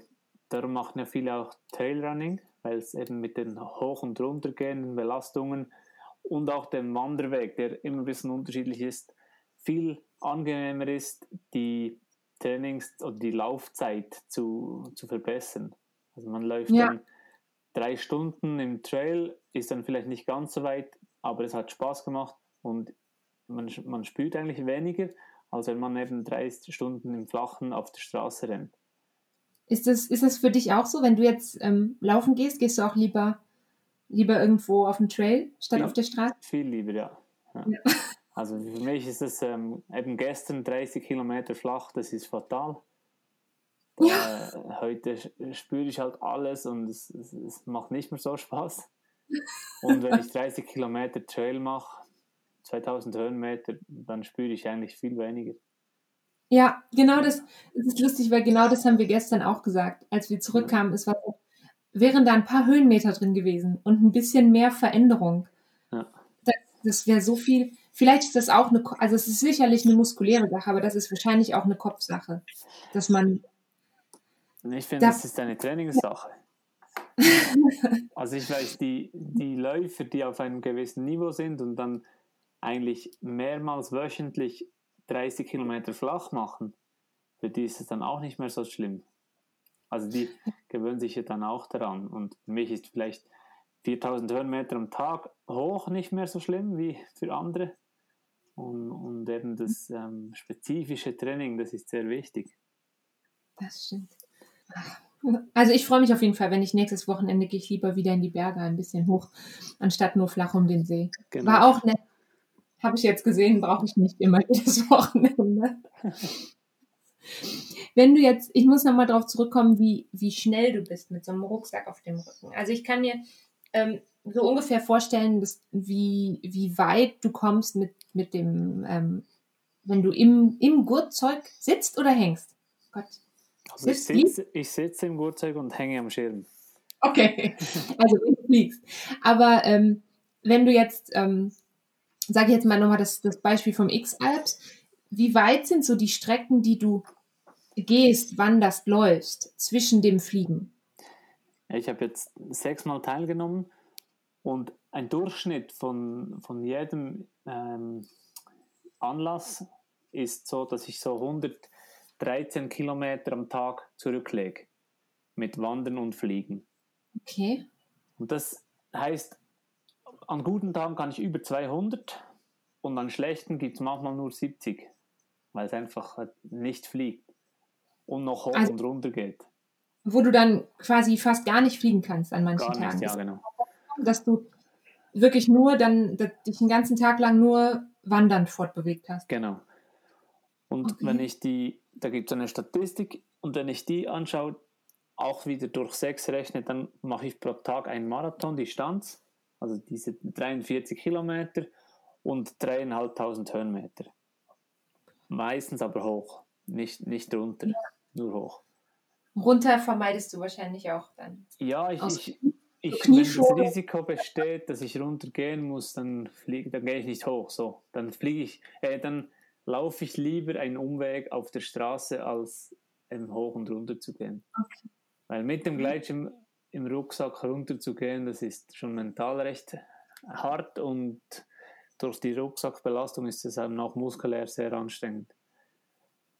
darum machen ja viele auch Trailrunning, weil es eben mit den hoch und runter gehenden Belastungen und auch dem Wanderweg, der immer ein bisschen unterschiedlich ist, viel angenehmer ist, die Trainings- oder die Laufzeit zu, zu verbessern. Also man läuft ja. dann drei Stunden im Trail, ist dann vielleicht nicht ganz so weit, aber es hat Spaß gemacht und man, man spürt eigentlich weniger, als wenn man eben drei Stunden im Flachen auf der Straße rennt. Ist das, ist das für dich auch so, wenn du jetzt ähm, laufen gehst, gehst du auch lieber, lieber irgendwo auf dem Trail statt viel, auf der Straße? Viel lieber, ja. ja. ja. Also für mich ist es ähm, eben gestern 30 Kilometer flach, das ist fatal. Da, ja. Äh, heute spüre ich halt alles und es, es, es, macht nicht mehr so Spaß. Und wenn ich 30 Kilometer Trail mache, 2000 Höhenmeter, dann spüre ich eigentlich viel weniger. Ja, genau das, das ist lustig, weil genau das haben wir gestern auch gesagt, als wir zurückkamen. Es war, wären da ein paar Höhenmeter drin gewesen und ein bisschen mehr Veränderung. Ja. Das, das wäre so viel. Vielleicht ist das auch eine, also es ist sicherlich eine muskuläre Sache, aber das ist wahrscheinlich auch eine Kopfsache, dass man. Ich finde, da, das ist eine Trainingssache. also ich weiß, die, die Läufer, die auf einem gewissen Niveau sind und dann eigentlich mehrmals wöchentlich 30 Kilometer flach machen, für die ist es dann auch nicht mehr so schlimm. Also die gewöhnen sich ja dann auch daran. Und für mich ist vielleicht 4000 Höhenmeter am Tag hoch nicht mehr so schlimm wie für andere. Und, und eben das ähm, spezifische Training, das ist sehr wichtig. Das stimmt. Also ich freue mich auf jeden Fall, wenn ich nächstes Wochenende gehe ich lieber wieder in die Berge ein bisschen hoch, anstatt nur flach um den See. Genau. War auch nett habe ich jetzt gesehen, brauche ich nicht immer jedes Wochenende. Wenn du jetzt, ich muss nochmal darauf zurückkommen, wie, wie schnell du bist mit so einem Rucksack auf dem Rücken. Also ich kann mir ähm, so ungefähr vorstellen, dass, wie, wie weit du kommst mit, mit dem, ähm, wenn du im, im Gurtzeug sitzt oder hängst. Gott. Also ich sitze, ich sitze im Gurtzeug und hänge am Schirm. Okay, also du fliegst. Aber ähm, wenn du jetzt ähm, sage ich jetzt mal nochmal das, das Beispiel vom X-Alps. Wie weit sind so die Strecken, die du gehst, wanderst, läufst zwischen dem Fliegen? Ich habe jetzt sechsmal teilgenommen und ein Durchschnitt von, von jedem ähm, Anlass ist so, dass ich so 113 Kilometer am Tag zurücklege mit Wandern und Fliegen. Okay. Und das heißt, an guten Tagen kann ich über 200 und an schlechten gibt es manchmal nur 70, weil es einfach nicht fliegt und noch hoch also, und runter geht. Wo du dann quasi fast gar nicht fliegen kannst an manchen gar Tagen. Nicht, ja, genau. Dass du wirklich nur dann dich den ganzen Tag lang nur wandernd fortbewegt hast. Genau. Und okay. wenn ich die, da gibt es eine Statistik und wenn ich die anschaue, auch wieder durch sechs rechne, dann mache ich pro Tag einen Marathon-Distanz also diese 43 Kilometer und dreieinhalbtausend Höhenmeter. Meistens aber hoch, nicht, nicht runter, ja. nur hoch. Runter vermeidest du wahrscheinlich auch dann. Ja, ich, ich, ich wenn das Risiko besteht, dass ich runtergehen muss, dann fliege, dann gehe ich nicht hoch. So, dann fliege ich, äh, dann laufe ich lieber einen Umweg auf der Straße, als ähm, hoch und runter zu gehen. Okay. Weil mit dem Gleitschirm im Rucksack runterzugehen, das ist schon mental recht hart und durch die Rucksackbelastung ist es auch noch muskulär sehr anstrengend.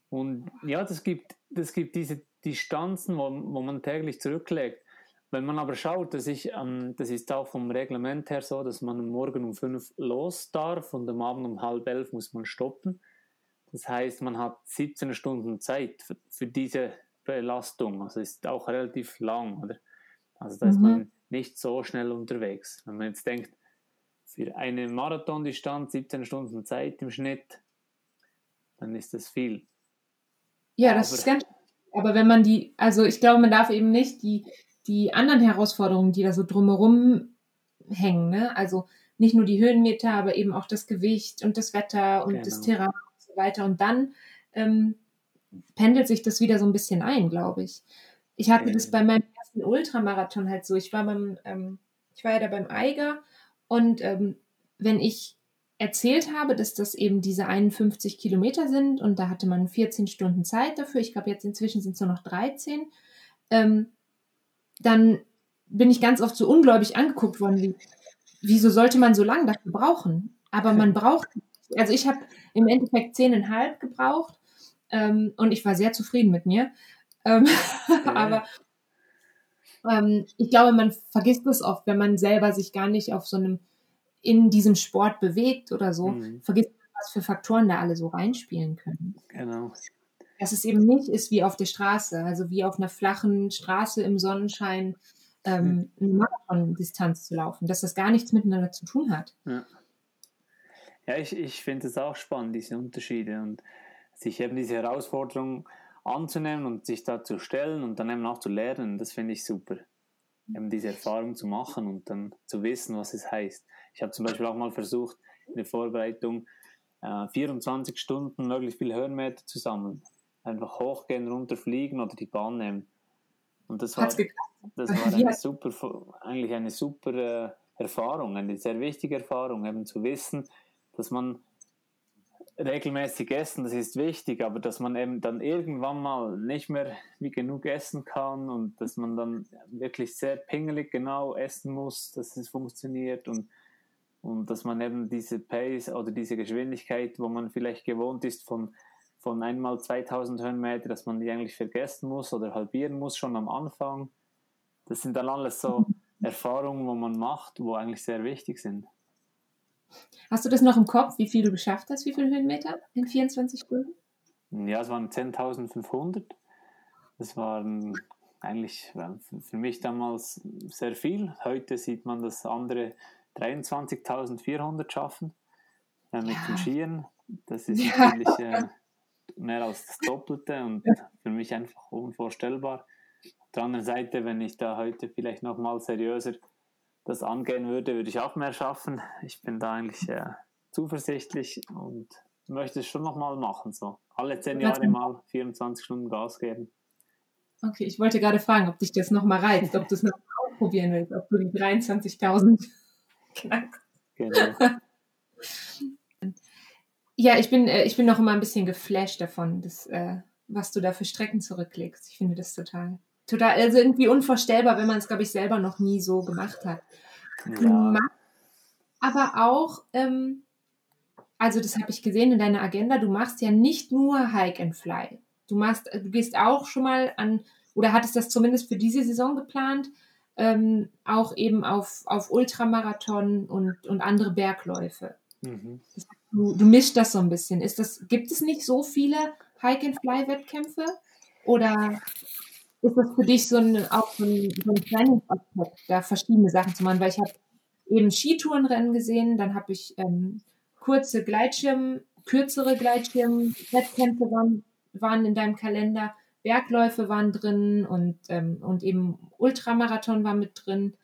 Und ja, das gibt, das gibt diese Distanzen, wo, wo man täglich zurücklegt. Wenn man aber schaut, dass ich, ähm, das ist auch vom Reglement her so, dass man morgen um fünf los darf und am Abend um halb elf muss man stoppen. Das heißt, man hat 17 Stunden Zeit für, für diese Belastung. Also ist auch relativ lang, oder? Also da ist mhm. man nicht so schnell unterwegs. Wenn man jetzt denkt, für eine Marathondistanz 17 Stunden Zeit im Schnitt, dann ist das viel. Ja, das aber, ist ganz. Aber wenn man die, also ich glaube, man darf eben nicht die, die anderen Herausforderungen, die da so drumherum hängen, ne? Also nicht nur die Höhenmeter, aber eben auch das Gewicht und das Wetter und genau. das Terrain und so weiter. Und dann ähm, pendelt sich das wieder so ein bisschen ein, glaube ich. Ich hatte okay. das bei meinem ersten Ultramarathon halt so. Ich war beim, ähm, ich war ja da beim Eiger und ähm, wenn ich erzählt habe, dass das eben diese 51 Kilometer sind und da hatte man 14 Stunden Zeit dafür. Ich glaube, jetzt inzwischen sind es nur noch 13. Ähm, dann bin ich ganz oft so ungläubig angeguckt worden, wie, wieso sollte man so lange dafür brauchen? Aber man braucht, also ich habe im Endeffekt zehneinhalb gebraucht ähm, und ich war sehr zufrieden mit mir. Ähm, ja. aber ähm, ich glaube, man vergisst es oft, wenn man selber sich gar nicht auf so einem, in diesem Sport bewegt oder so, mhm. vergisst man, was für Faktoren da alle so reinspielen können. Genau. Dass es eben nicht ist wie auf der Straße, also wie auf einer flachen Straße im Sonnenschein ähm, eine Marathon-Distanz zu laufen, dass das gar nichts miteinander zu tun hat. Ja, ja ich, ich finde es auch spannend, diese Unterschiede und sich eben diese Herausforderung anzunehmen und sich da zu stellen und dann eben auch zu lernen, das finde ich super. Eben diese Erfahrung zu machen und dann zu wissen, was es heißt. Ich habe zum Beispiel auch mal versucht, in der Vorbereitung äh, 24 Stunden möglichst viel Höhenmeter zu sammeln. Einfach hochgehen, runterfliegen oder die Bahn nehmen. Und das war, das war eine super, eigentlich eine super äh, Erfahrung, eine sehr wichtige Erfahrung, eben zu wissen, dass man regelmäßig essen, das ist wichtig, aber dass man eben dann irgendwann mal nicht mehr wie genug essen kann und dass man dann wirklich sehr pingelig genau essen muss, dass es funktioniert und, und dass man eben diese Pace oder diese Geschwindigkeit, wo man vielleicht gewohnt ist von, von einmal 2000 Höhenmeter, dass man die eigentlich vergessen muss oder halbieren muss schon am Anfang. Das sind dann alles so Erfahrungen, wo man macht, wo eigentlich sehr wichtig sind. Hast du das noch im Kopf, wie viel du geschafft hast, wie viele Höhenmeter in 24 Stunden? Ja, es waren 10.500. Das waren eigentlich für mich damals sehr viel. Heute sieht man, dass andere 23.400 schaffen äh, mit ja. den Skiern. Das ist ja. natürlich äh, mehr als das Doppelte und für mich einfach unvorstellbar. Auf der anderen Seite, wenn ich da heute vielleicht noch mal seriöser das angehen würde, würde ich auch mehr schaffen. Ich bin da eigentlich äh, zuversichtlich und möchte es schon nochmal machen. So. Alle zehn Jahre mal 24 Stunden Gas geben. Okay, ich wollte gerade fragen, ob dich das nochmal reizt, ob du es noch ausprobieren willst, ob du die 23.000 knackst. Genau. ja, ich bin, äh, ich bin noch immer ein bisschen geflasht davon, dass, äh, was du da für Strecken zurücklegst. Ich finde das total total, also irgendwie unvorstellbar, wenn man es, glaube ich, selber noch nie so gemacht hat. Ja. Aber auch, ähm, also das habe ich gesehen in deiner Agenda, du machst ja nicht nur Hike and Fly. Du machst, du gehst auch schon mal an, oder hattest das zumindest für diese Saison geplant, ähm, auch eben auf, auf Ultramarathon und, und andere Bergläufe. Mhm. Du, du mischst das so ein bisschen. Ist das, gibt es nicht so viele Hike and Fly Wettkämpfe? Oder ist das für dich so ein, auch so ein, so ein Trainingsaspekt, da verschiedene Sachen zu machen? Weil ich habe eben Skitourenrennen gesehen, dann habe ich ähm, kurze Gleitschirm, kürzere Gleitschirm-Wettkämpfe waren, waren in deinem Kalender, Bergläufe waren drin und, ähm, und eben Ultramarathon war mit drin.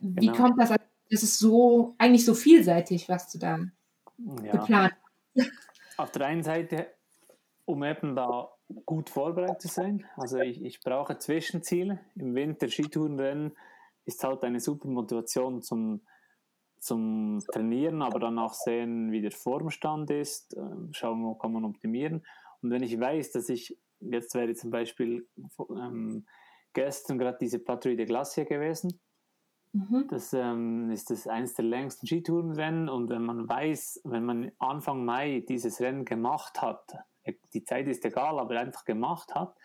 Wie genau. kommt das? Das ist so, eigentlich so vielseitig, was du da ja. geplant hast. Auf der einen Seite, um eben da gut vorbereitet zu sein. Also ich, ich brauche Zwischenziele. Im Winter Skitourenrennen ist halt eine super Motivation zum, zum Trainieren, aber dann auch sehen, wie der Formstand ist, ähm, schauen, wo kann man optimieren. Und wenn ich weiß, dass ich, jetzt wäre zum Beispiel ähm, gestern gerade diese Patrouille de Glacier gewesen, mhm. das ähm, ist das eines der längsten Skitourenrennen und wenn man weiß, wenn man Anfang Mai dieses Rennen gemacht hat, die Zeit ist egal, aber einfach gemacht hat,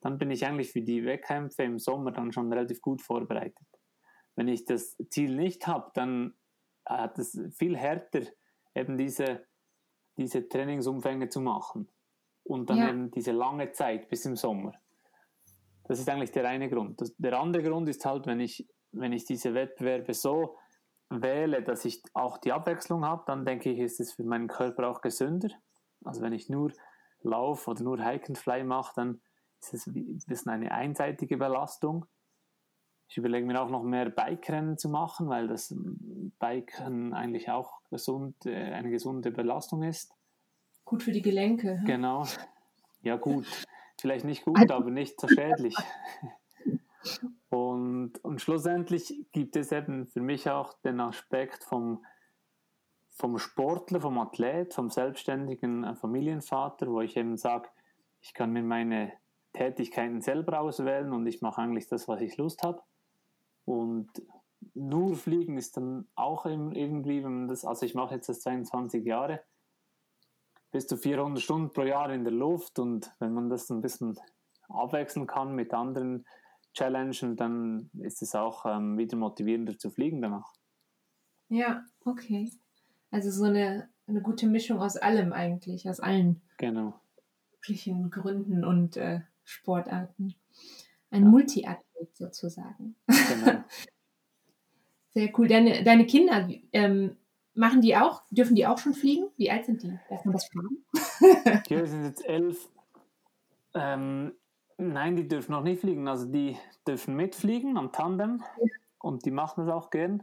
dann bin ich eigentlich für die Wettkämpfe im Sommer dann schon relativ gut vorbereitet. Wenn ich das Ziel nicht habe, dann hat es viel härter, eben diese, diese Trainingsumfänge zu machen. Und dann ja. eben diese lange Zeit bis im Sommer. Das ist eigentlich der eine Grund. Das, der andere Grund ist halt, wenn ich, wenn ich diese Wettbewerbe so wähle, dass ich auch die Abwechslung habe, dann denke ich, ist es für meinen Körper auch gesünder. Also wenn ich nur Lauf oder nur Hike and Fly mache, dann ist es ein bisschen eine einseitige Belastung. Ich überlege mir auch noch mehr Bikerennen zu machen, weil das Biken eigentlich auch gesund, äh, eine gesunde Belastung ist. Gut für die Gelenke. Genau. Ja, gut. Vielleicht nicht gut, aber nicht so schädlich. Und, und schlussendlich gibt es eben für mich auch den Aspekt vom vom Sportler, vom Athlet, vom selbstständigen äh, Familienvater, wo ich eben sage, ich kann mir meine Tätigkeiten selber auswählen und ich mache eigentlich das, was ich Lust habe. Und nur Fliegen ist dann auch irgendwie, wenn man das, also ich mache jetzt das 22 Jahre, bis zu 400 Stunden pro Jahr in der Luft und wenn man das ein bisschen abwechseln kann mit anderen Challenges, dann ist es auch ähm, wieder motivierender zu fliegen danach. Ja, okay. Also so eine, eine gute Mischung aus allem eigentlich, aus allen genau. möglichen Gründen und äh, Sportarten. Ein ja. Multiathlet sozusagen. Genau. Sehr cool. Deine, deine Kinder, ähm, machen die auch, dürfen die auch schon fliegen? Wie alt sind die? Darf man das fragen? die sind jetzt elf. Ähm, nein, die dürfen noch nicht fliegen. Also die dürfen mitfliegen am Tandem und die machen das auch gern.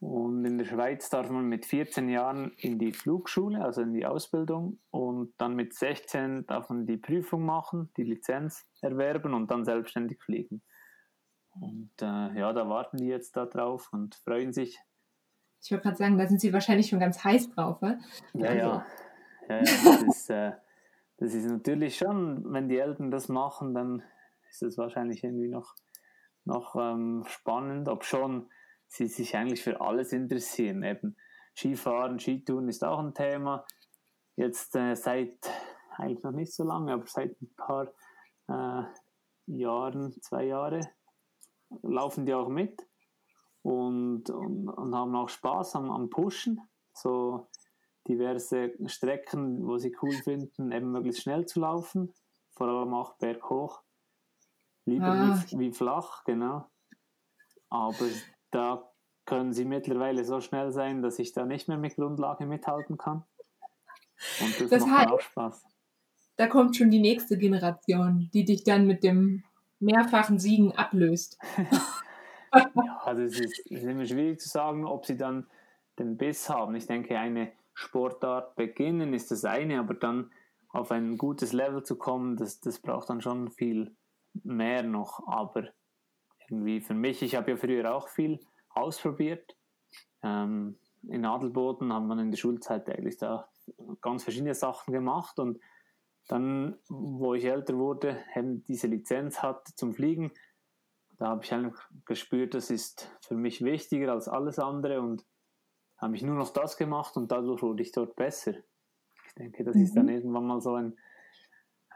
Und in der Schweiz darf man mit 14 Jahren in die Flugschule, also in die Ausbildung. Und dann mit 16 darf man die Prüfung machen, die Lizenz erwerben und dann selbstständig fliegen. Und äh, ja, da warten die jetzt da drauf und freuen sich. Ich wollte gerade sagen, da sind sie wahrscheinlich schon ganz heiß drauf, oder? Ja, also. ja. ja, ja das, ist, äh, das ist natürlich schon, wenn die Eltern das machen, dann ist es wahrscheinlich irgendwie noch, noch ähm, spannend, ob schon sie sich eigentlich für alles interessieren. Eben Skifahren, Skitouren ist auch ein Thema. Jetzt äh, seit eigentlich noch nicht so lange, aber seit ein paar äh, Jahren, zwei Jahre, laufen die auch mit und, und, und haben auch Spaß am, am Pushen. So diverse Strecken, wo sie cool finden, eben möglichst schnell zu laufen, vor allem auch berghoch. Lieber ah. wie, wie flach, genau. Aber da können sie mittlerweile so schnell sein, dass ich da nicht mehr mit Grundlage mithalten kann. Und das, das macht heißt, auch Spaß. Da kommt schon die nächste Generation, die dich dann mit dem mehrfachen Siegen ablöst. ja, also es ist, ist immer schwierig zu sagen, ob sie dann den Biss haben. Ich denke, eine Sportart beginnen ist das eine, aber dann auf ein gutes Level zu kommen, das, das braucht dann schon viel mehr noch. Aber irgendwie für mich, ich habe ja früher auch viel ausprobiert. Ähm, in Adelboden hat man in der Schulzeit eigentlich da ganz verschiedene Sachen gemacht und dann, wo ich älter wurde, eben diese Lizenz hatte zum Fliegen, da habe ich einfach gespürt, das ist für mich wichtiger als alles andere und habe ich nur noch das gemacht und dadurch wurde ich dort besser. Ich denke, das mhm. ist dann mhm. irgendwann mal so ein,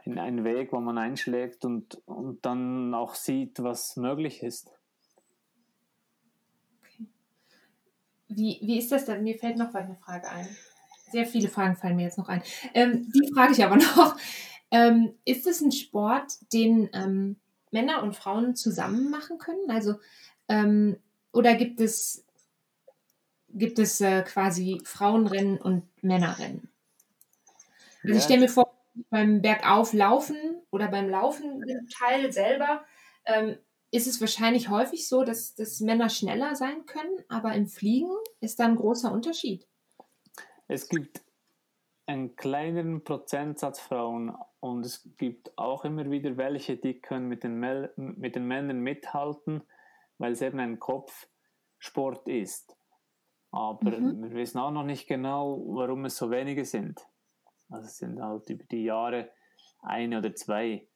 ein, ein, Weg, wo man einschlägt und, und dann auch sieht, was möglich ist. Okay. Wie, wie ist das denn? Mir fällt noch eine Frage ein. Sehr viele Fragen fallen mir jetzt noch ein. Ähm, die frage ich aber noch. Ähm, ist es ein Sport, den ähm, Männer und Frauen zusammen machen können? Also, ähm, oder gibt es, gibt es äh, quasi Frauenrennen und Männerrennen? Also, ich stelle mir vor, beim Bergauflaufen oder beim Laufen Teil selber ähm, ist es wahrscheinlich häufig so, dass, dass Männer schneller sein können, aber im Fliegen ist da ein großer Unterschied. Es gibt einen kleineren Prozentsatz Frauen und es gibt auch immer wieder welche, die können mit den, Mel mit den Männern mithalten, weil es eben ein Kopfsport ist. Aber mhm. wir wissen auch noch nicht genau, warum es so wenige sind. Also es sind halt über die Jahre eine oder zwei,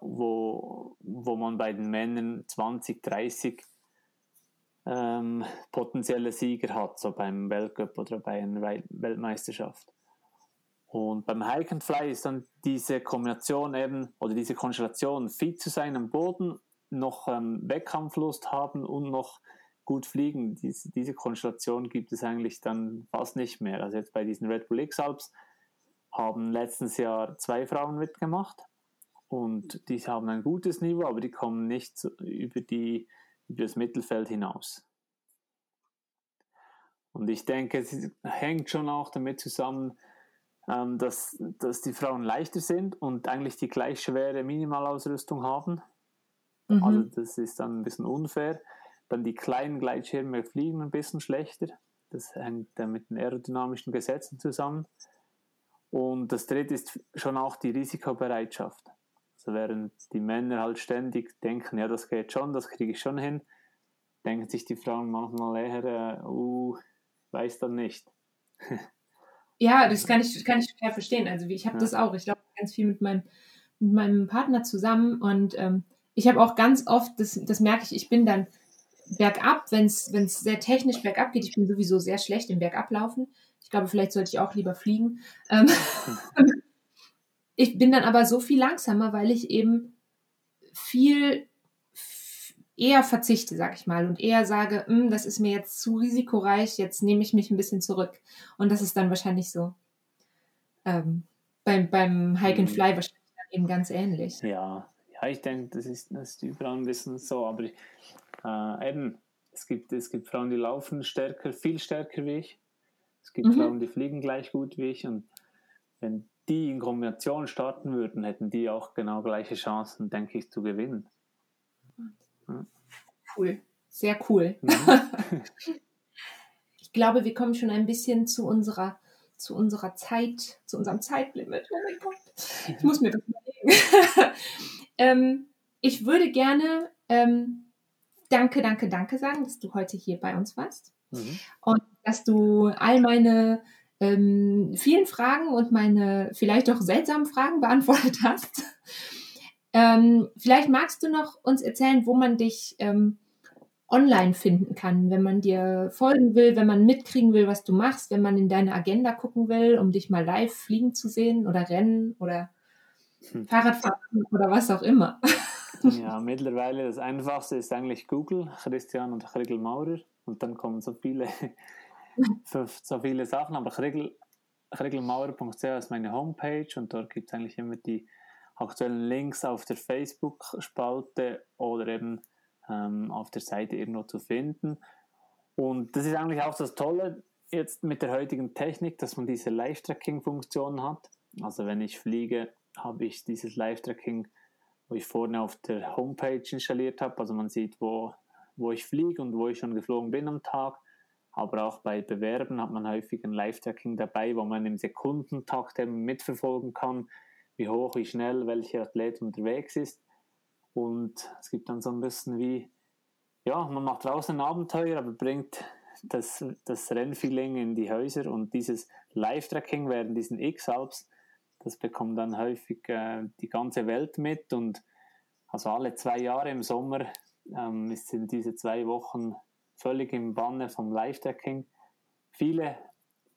wo, wo man bei den Männern 20, 30 ähm, potenzielle Sieger hat, so beim Weltcup oder bei einer Weltmeisterschaft. Und beim Hike and Fly ist dann diese Kombination eben oder diese Konstellation, fit zu sein am Boden, noch ähm, Wettkampflust haben und noch gut fliegen. Diese, diese Konstellation gibt es eigentlich dann fast nicht mehr. Also jetzt bei diesen Red Bull X-Alps haben letztes Jahr zwei Frauen mitgemacht und die haben ein gutes Niveau, aber die kommen nicht über die über das Mittelfeld hinaus. Und ich denke, es hängt schon auch damit zusammen, ähm, dass, dass die Frauen leichter sind und eigentlich die gleich schwere Minimalausrüstung haben. Mhm. Also das ist dann ein bisschen unfair. Dann die kleinen Gleitschirme fliegen ein bisschen schlechter. Das hängt dann mit den aerodynamischen Gesetzen zusammen. Und das dritte ist schon auch die Risikobereitschaft. Also während die Männer halt ständig denken, ja, das geht schon, das kriege ich schon hin, denken sich die Frauen manchmal eher, äh, uh, weiß dann nicht. ja, das kann ich, kann ich total verstehen. Also ich habe ja. das auch. Ich glaube ganz viel mit meinem, mit meinem Partner zusammen und ähm, ich habe auch ganz oft, das, das merke ich, ich bin dann bergab, wenn es sehr technisch bergab geht. Ich bin sowieso sehr schlecht im Bergablaufen. Ich glaube, vielleicht sollte ich auch lieber fliegen. Ähm, ich bin dann aber so viel langsamer, weil ich eben viel eher verzichte, sag ich mal, und eher sage, hm, das ist mir jetzt zu risikoreich, jetzt nehme ich mich ein bisschen zurück. Und das ist dann wahrscheinlich so. Ähm, beim, beim Hike and mhm. Fly wahrscheinlich eben ganz ähnlich. Ja, ja, ich denke, das ist, das ist überall ein bisschen so, aber ich, äh, eben, es gibt, es gibt Frauen, die laufen stärker, viel stärker wie ich. Es gibt mhm. Frauen, die fliegen gleich gut wie ich. Und wenn die in Kombination starten würden, hätten die auch genau gleiche Chancen, denke ich, zu gewinnen. Ja. Cool, sehr cool. Mhm. ich glaube, wir kommen schon ein bisschen zu unserer, zu unserer Zeit, zu unserem Zeitlimit. Oh mein Gott, ich muss mir das überlegen. ähm, ich würde gerne ähm, danke, danke, danke sagen, dass du heute hier bei uns warst mhm. und dass du all meine ähm, vielen Fragen und meine vielleicht auch seltsamen Fragen beantwortet hast. ähm, vielleicht magst du noch uns erzählen, wo man dich ähm, online finden kann, wenn man dir folgen will, wenn man mitkriegen will, was du machst, wenn man in deine Agenda gucken will, um dich mal live fliegen zu sehen oder rennen oder hm. Fahrradfahren oder was auch immer. Ja, mittlerweile das Einfachste ist eigentlich Google, Christian und Kriegel Maurer. Und dann kommen so viele, so viele Sachen. Aber krigelmaurer.ch ist meine Homepage und dort gibt es eigentlich immer die aktuellen Links auf der Facebook-Spalte oder eben ähm, auf der Seite irgendwo zu finden. Und das ist eigentlich auch das Tolle jetzt mit der heutigen Technik, dass man diese Live-Tracking-Funktion hat. Also wenn ich fliege, habe ich dieses Live-Tracking wo ich vorne auf der Homepage installiert habe. Also man sieht, wo, wo ich fliege und wo ich schon geflogen bin am Tag. Aber auch bei Bewerben hat man häufig ein Live-Tracking dabei, wo man im Sekundentakt eben mitverfolgen kann, wie hoch, wie schnell welcher Athlet unterwegs ist. Und es gibt dann so ein bisschen wie, ja, man macht draußen ein Abenteuer, aber bringt das, das Rennfeeling in die Häuser und dieses Live-Tracking während diesen X-Alps das bekommt dann häufig äh, die ganze Welt mit und also alle zwei Jahre im Sommer ähm, sind diese zwei Wochen völlig im Banne vom Live-Decking. Viele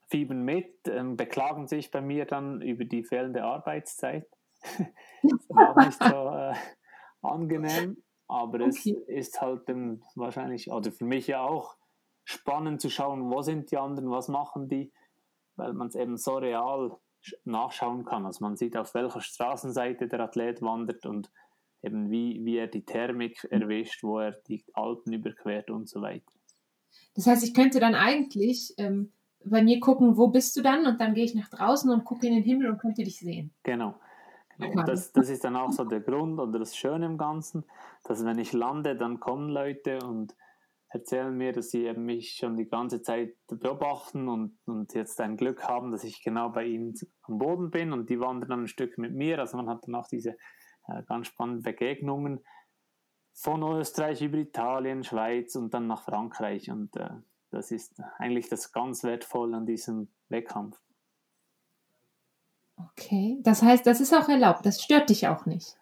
fiebern mit, ähm, beklagen sich bei mir dann über die fehlende Arbeitszeit. das ist auch nicht so äh, angenehm, aber okay. es ist halt dann wahrscheinlich, oder für mich ja auch, spannend zu schauen, wo sind die anderen, was machen die, weil man es eben so real nachschauen kann. Also man sieht, auf welcher Straßenseite der Athlet wandert und eben wie, wie er die Thermik erwischt, wo er die Alpen überquert und so weiter. Das heißt, ich könnte dann eigentlich ähm, bei mir gucken, wo bist du dann und dann gehe ich nach draußen und gucke in den Himmel und könnte dich sehen. Genau. genau. Das, das ist dann auch so der Grund oder das Schöne im Ganzen, dass wenn ich lande, dann kommen Leute und erzählen mir, dass sie mich schon die ganze Zeit beobachten und, und jetzt ein Glück haben, dass ich genau bei ihnen am Boden bin und die wandern dann ein Stück mit mir. Also man hat dann auch diese ganz spannenden Begegnungen von Österreich über Italien, Schweiz und dann nach Frankreich. Und äh, das ist eigentlich das ganz Wertvolle an diesem Wettkampf. Okay, das heißt, das ist auch erlaubt, das stört dich auch nicht.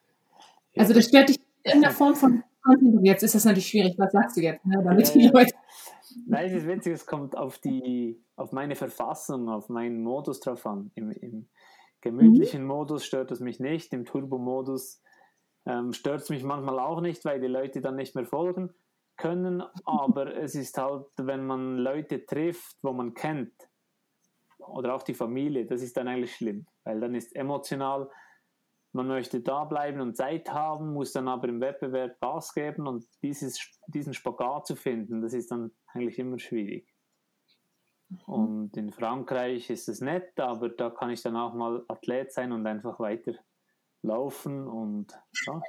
Also das stört dich in der Form von Jetzt ist das natürlich schwierig. Was sagst du jetzt? Ne? Damit die Leute. Nein, es ist witzig, es kommt auf, die, auf meine Verfassung, auf meinen Modus drauf an. Im, im gemütlichen mhm. Modus stört es mich nicht, im Turbo-Modus ähm, stört es mich manchmal auch nicht, weil die Leute dann nicht mehr folgen können. Aber es ist halt, wenn man Leute trifft, wo man kennt, oder auch die Familie, das ist dann eigentlich schlimm, weil dann ist emotional man möchte da bleiben und Zeit haben, muss dann aber im Wettbewerb Gas geben und dieses, diesen Spagat zu finden, das ist dann eigentlich immer schwierig. Mhm. Und in Frankreich ist es nett, aber da kann ich dann auch mal Athlet sein und einfach weiter laufen und ja.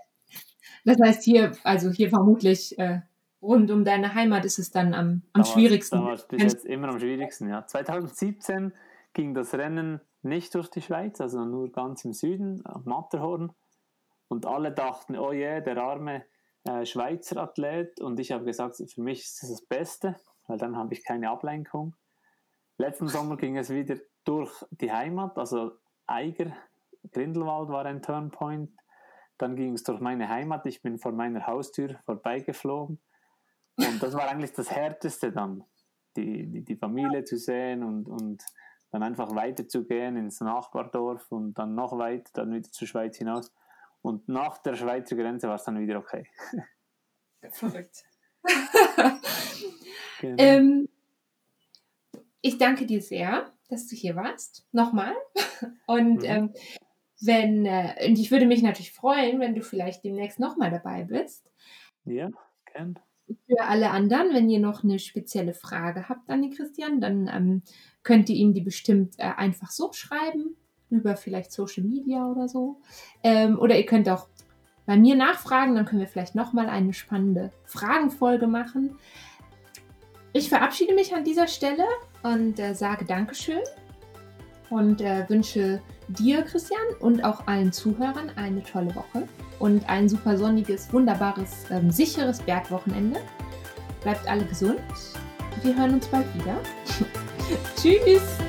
Das heißt hier, also hier vermutlich äh, rund um deine Heimat ist es dann am, am da schwierigsten. Da war es bis jetzt immer am schwierigsten, ja. 2017 ging das Rennen nicht durch die Schweiz, also nur ganz im Süden, am Matterhorn. Und alle dachten, oh je, yeah, der arme äh, Schweizer Athlet. Und ich habe gesagt, für mich ist das das Beste, weil dann habe ich keine Ablenkung. Letzten Sommer ging es wieder durch die Heimat, also Eiger, Grindelwald war ein Turnpoint. Dann ging es durch meine Heimat. Ich bin vor meiner Haustür vorbeigeflogen. Und das war eigentlich das Härteste dann, die, die, die Familie zu sehen und, und dann einfach weiterzugehen ins Nachbardorf und dann noch weiter, dann wieder zur Schweiz hinaus. Und nach der Schweizer Grenze war es dann wieder okay. Verrückt. genau. ähm, ich danke dir sehr, dass du hier warst. Nochmal. Und mhm. ähm, wenn, äh, und ich würde mich natürlich freuen, wenn du vielleicht demnächst nochmal dabei bist. Ja, gern. Für alle anderen, wenn ihr noch eine spezielle Frage habt an den Christian, dann ähm, könnt ihr ihm die bestimmt äh, einfach so schreiben, über vielleicht Social Media oder so. Ähm, oder ihr könnt auch bei mir nachfragen, dann können wir vielleicht nochmal eine spannende Fragenfolge machen. Ich verabschiede mich an dieser Stelle und äh, sage Dankeschön und äh, wünsche dir, Christian, und auch allen Zuhörern eine tolle Woche und ein super sonniges, wunderbares, ähm, sicheres Bergwochenende. Bleibt alle gesund. Wir hören uns bald wieder. Tschüss.